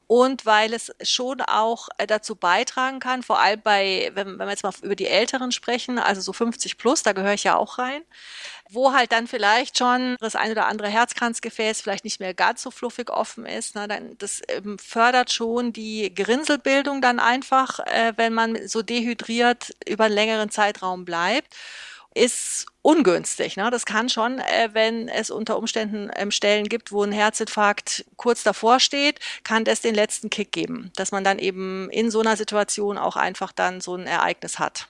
und weil es schon auch äh, dazu beitragen kann, vor allem bei, wenn, wenn wir jetzt mal über die Älteren sprechen, also so 50 plus, da gehöre ich ja auch rein, wo halt dann vielleicht schon das ein oder andere Herzkranzgefäß vielleicht nicht mehr ganz so fluffig offen ist. Ne, dann, das ähm, fördert schon die Gerinnselbildung dann einfach, äh, wenn man so dehydriert über einen längeren Zeitraum bleibt ist ungünstig. Ne? Das kann schon, äh, wenn es unter Umständen ähm, Stellen gibt, wo ein Herzinfarkt kurz davor steht, kann das den letzten Kick geben, dass man dann eben in so einer Situation auch einfach dann so ein Ereignis hat.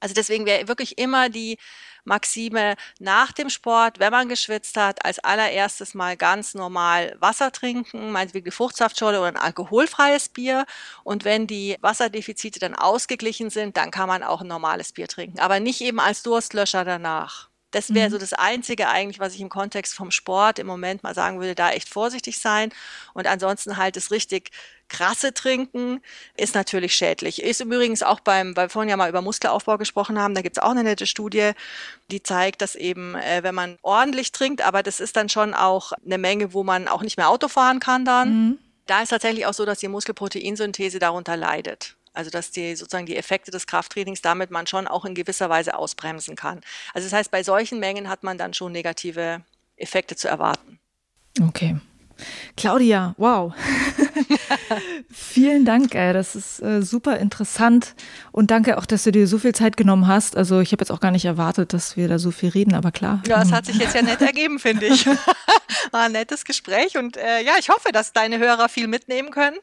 Also deswegen wäre wirklich immer die Maxime nach dem Sport, wenn man geschwitzt hat, als allererstes mal ganz normal Wasser trinken, meinetwegen die Fruchtsaftschorle oder ein alkoholfreies Bier. Und wenn die Wasserdefizite dann ausgeglichen sind, dann kann man auch ein normales Bier trinken, aber nicht eben als Durstlöscher danach. Das wäre mhm. so das Einzige eigentlich, was ich im Kontext vom Sport im Moment mal sagen würde, da echt vorsichtig sein. Und ansonsten halt das richtig krasse Trinken ist natürlich schädlich. Ist übrigens auch beim, weil wir vorhin ja mal über Muskelaufbau gesprochen haben, da gibt es auch eine nette Studie, die zeigt, dass eben, äh, wenn man ordentlich trinkt, aber das ist dann schon auch eine Menge, wo man auch nicht mehr Auto fahren kann dann. Mhm. Da ist tatsächlich auch so, dass die Muskelproteinsynthese darunter leidet. Also dass die sozusagen die Effekte des Krafttrainings damit man schon auch in gewisser Weise ausbremsen kann. Also das heißt, bei solchen Mengen hat man dann schon negative Effekte zu erwarten. Okay. Claudia, wow. Vielen Dank, ey. das ist äh, super interessant und danke auch, dass du dir so viel Zeit genommen hast. Also ich habe jetzt auch gar nicht erwartet, dass wir da so viel reden, aber klar. Ja, es hat sich jetzt ja nett ergeben, finde ich. War ein nettes Gespräch und äh, ja, ich hoffe, dass deine Hörer viel mitnehmen können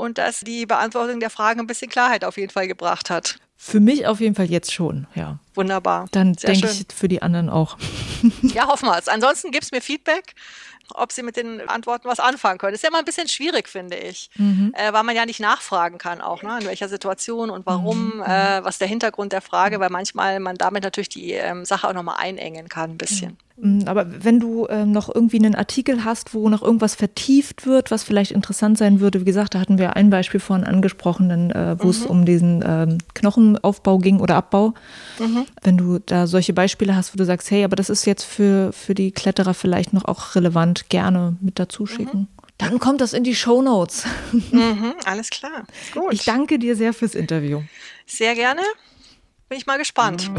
und dass die Beantwortung der Fragen ein bisschen Klarheit auf jeden Fall gebracht hat. Für mich auf jeden Fall jetzt schon, ja. Wunderbar. Dann denke ich für die anderen auch. Ja, hoffen wir es. Ansonsten gib's mir Feedback ob sie mit den Antworten was anfangen können. Ist ja immer ein bisschen schwierig, finde ich, mhm. äh, weil man ja nicht nachfragen kann auch, ne? in welcher Situation und warum, mhm. äh, was der Hintergrund der Frage, weil manchmal man damit natürlich die ähm, Sache auch nochmal einengen kann ein bisschen. Mhm. Aber wenn du ähm, noch irgendwie einen Artikel hast, wo noch irgendwas vertieft wird, was vielleicht interessant sein würde, wie gesagt, da hatten wir ein Beispiel vorhin angesprochen, äh, wo es mhm. um diesen ähm, Knochenaufbau ging oder Abbau. Mhm. Wenn du da solche Beispiele hast, wo du sagst, hey, aber das ist jetzt für, für die Kletterer vielleicht noch auch relevant, gerne mit dazu schicken. Mhm. Dann kommt das in die Show Notes. Mhm, alles klar. Gut. Ich danke dir sehr fürs Interview. Sehr gerne. Bin ich mal gespannt.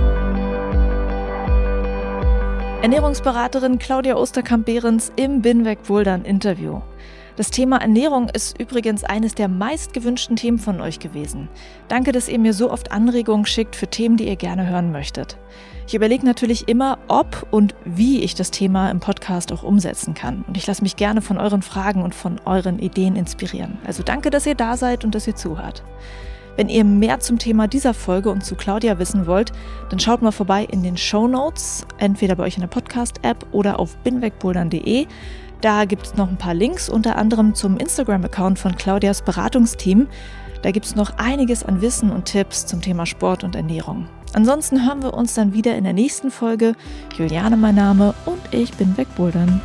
Ernährungsberaterin Claudia Osterkamp-Behrens im Binweg Bouldern Interview. Das Thema Ernährung ist übrigens eines der meistgewünschten Themen von euch gewesen. Danke, dass ihr mir so oft Anregungen schickt für Themen, die ihr gerne hören möchtet. Ich überlege natürlich immer, ob und wie ich das Thema im Podcast auch umsetzen kann. Und ich lasse mich gerne von euren Fragen und von euren Ideen inspirieren. Also danke, dass ihr da seid und dass ihr zuhört. Wenn ihr mehr zum Thema dieser Folge und zu Claudia wissen wollt, dann schaut mal vorbei in den Show Notes, entweder bei euch in der Podcast-App oder auf binwegbouldern.de. Da gibt es noch ein paar Links, unter anderem zum Instagram-Account von Claudias Beratungsteam. Da gibt es noch einiges an Wissen und Tipps zum Thema Sport und Ernährung. Ansonsten hören wir uns dann wieder in der nächsten Folge. Juliane mein Name und ich bin wegbouldern.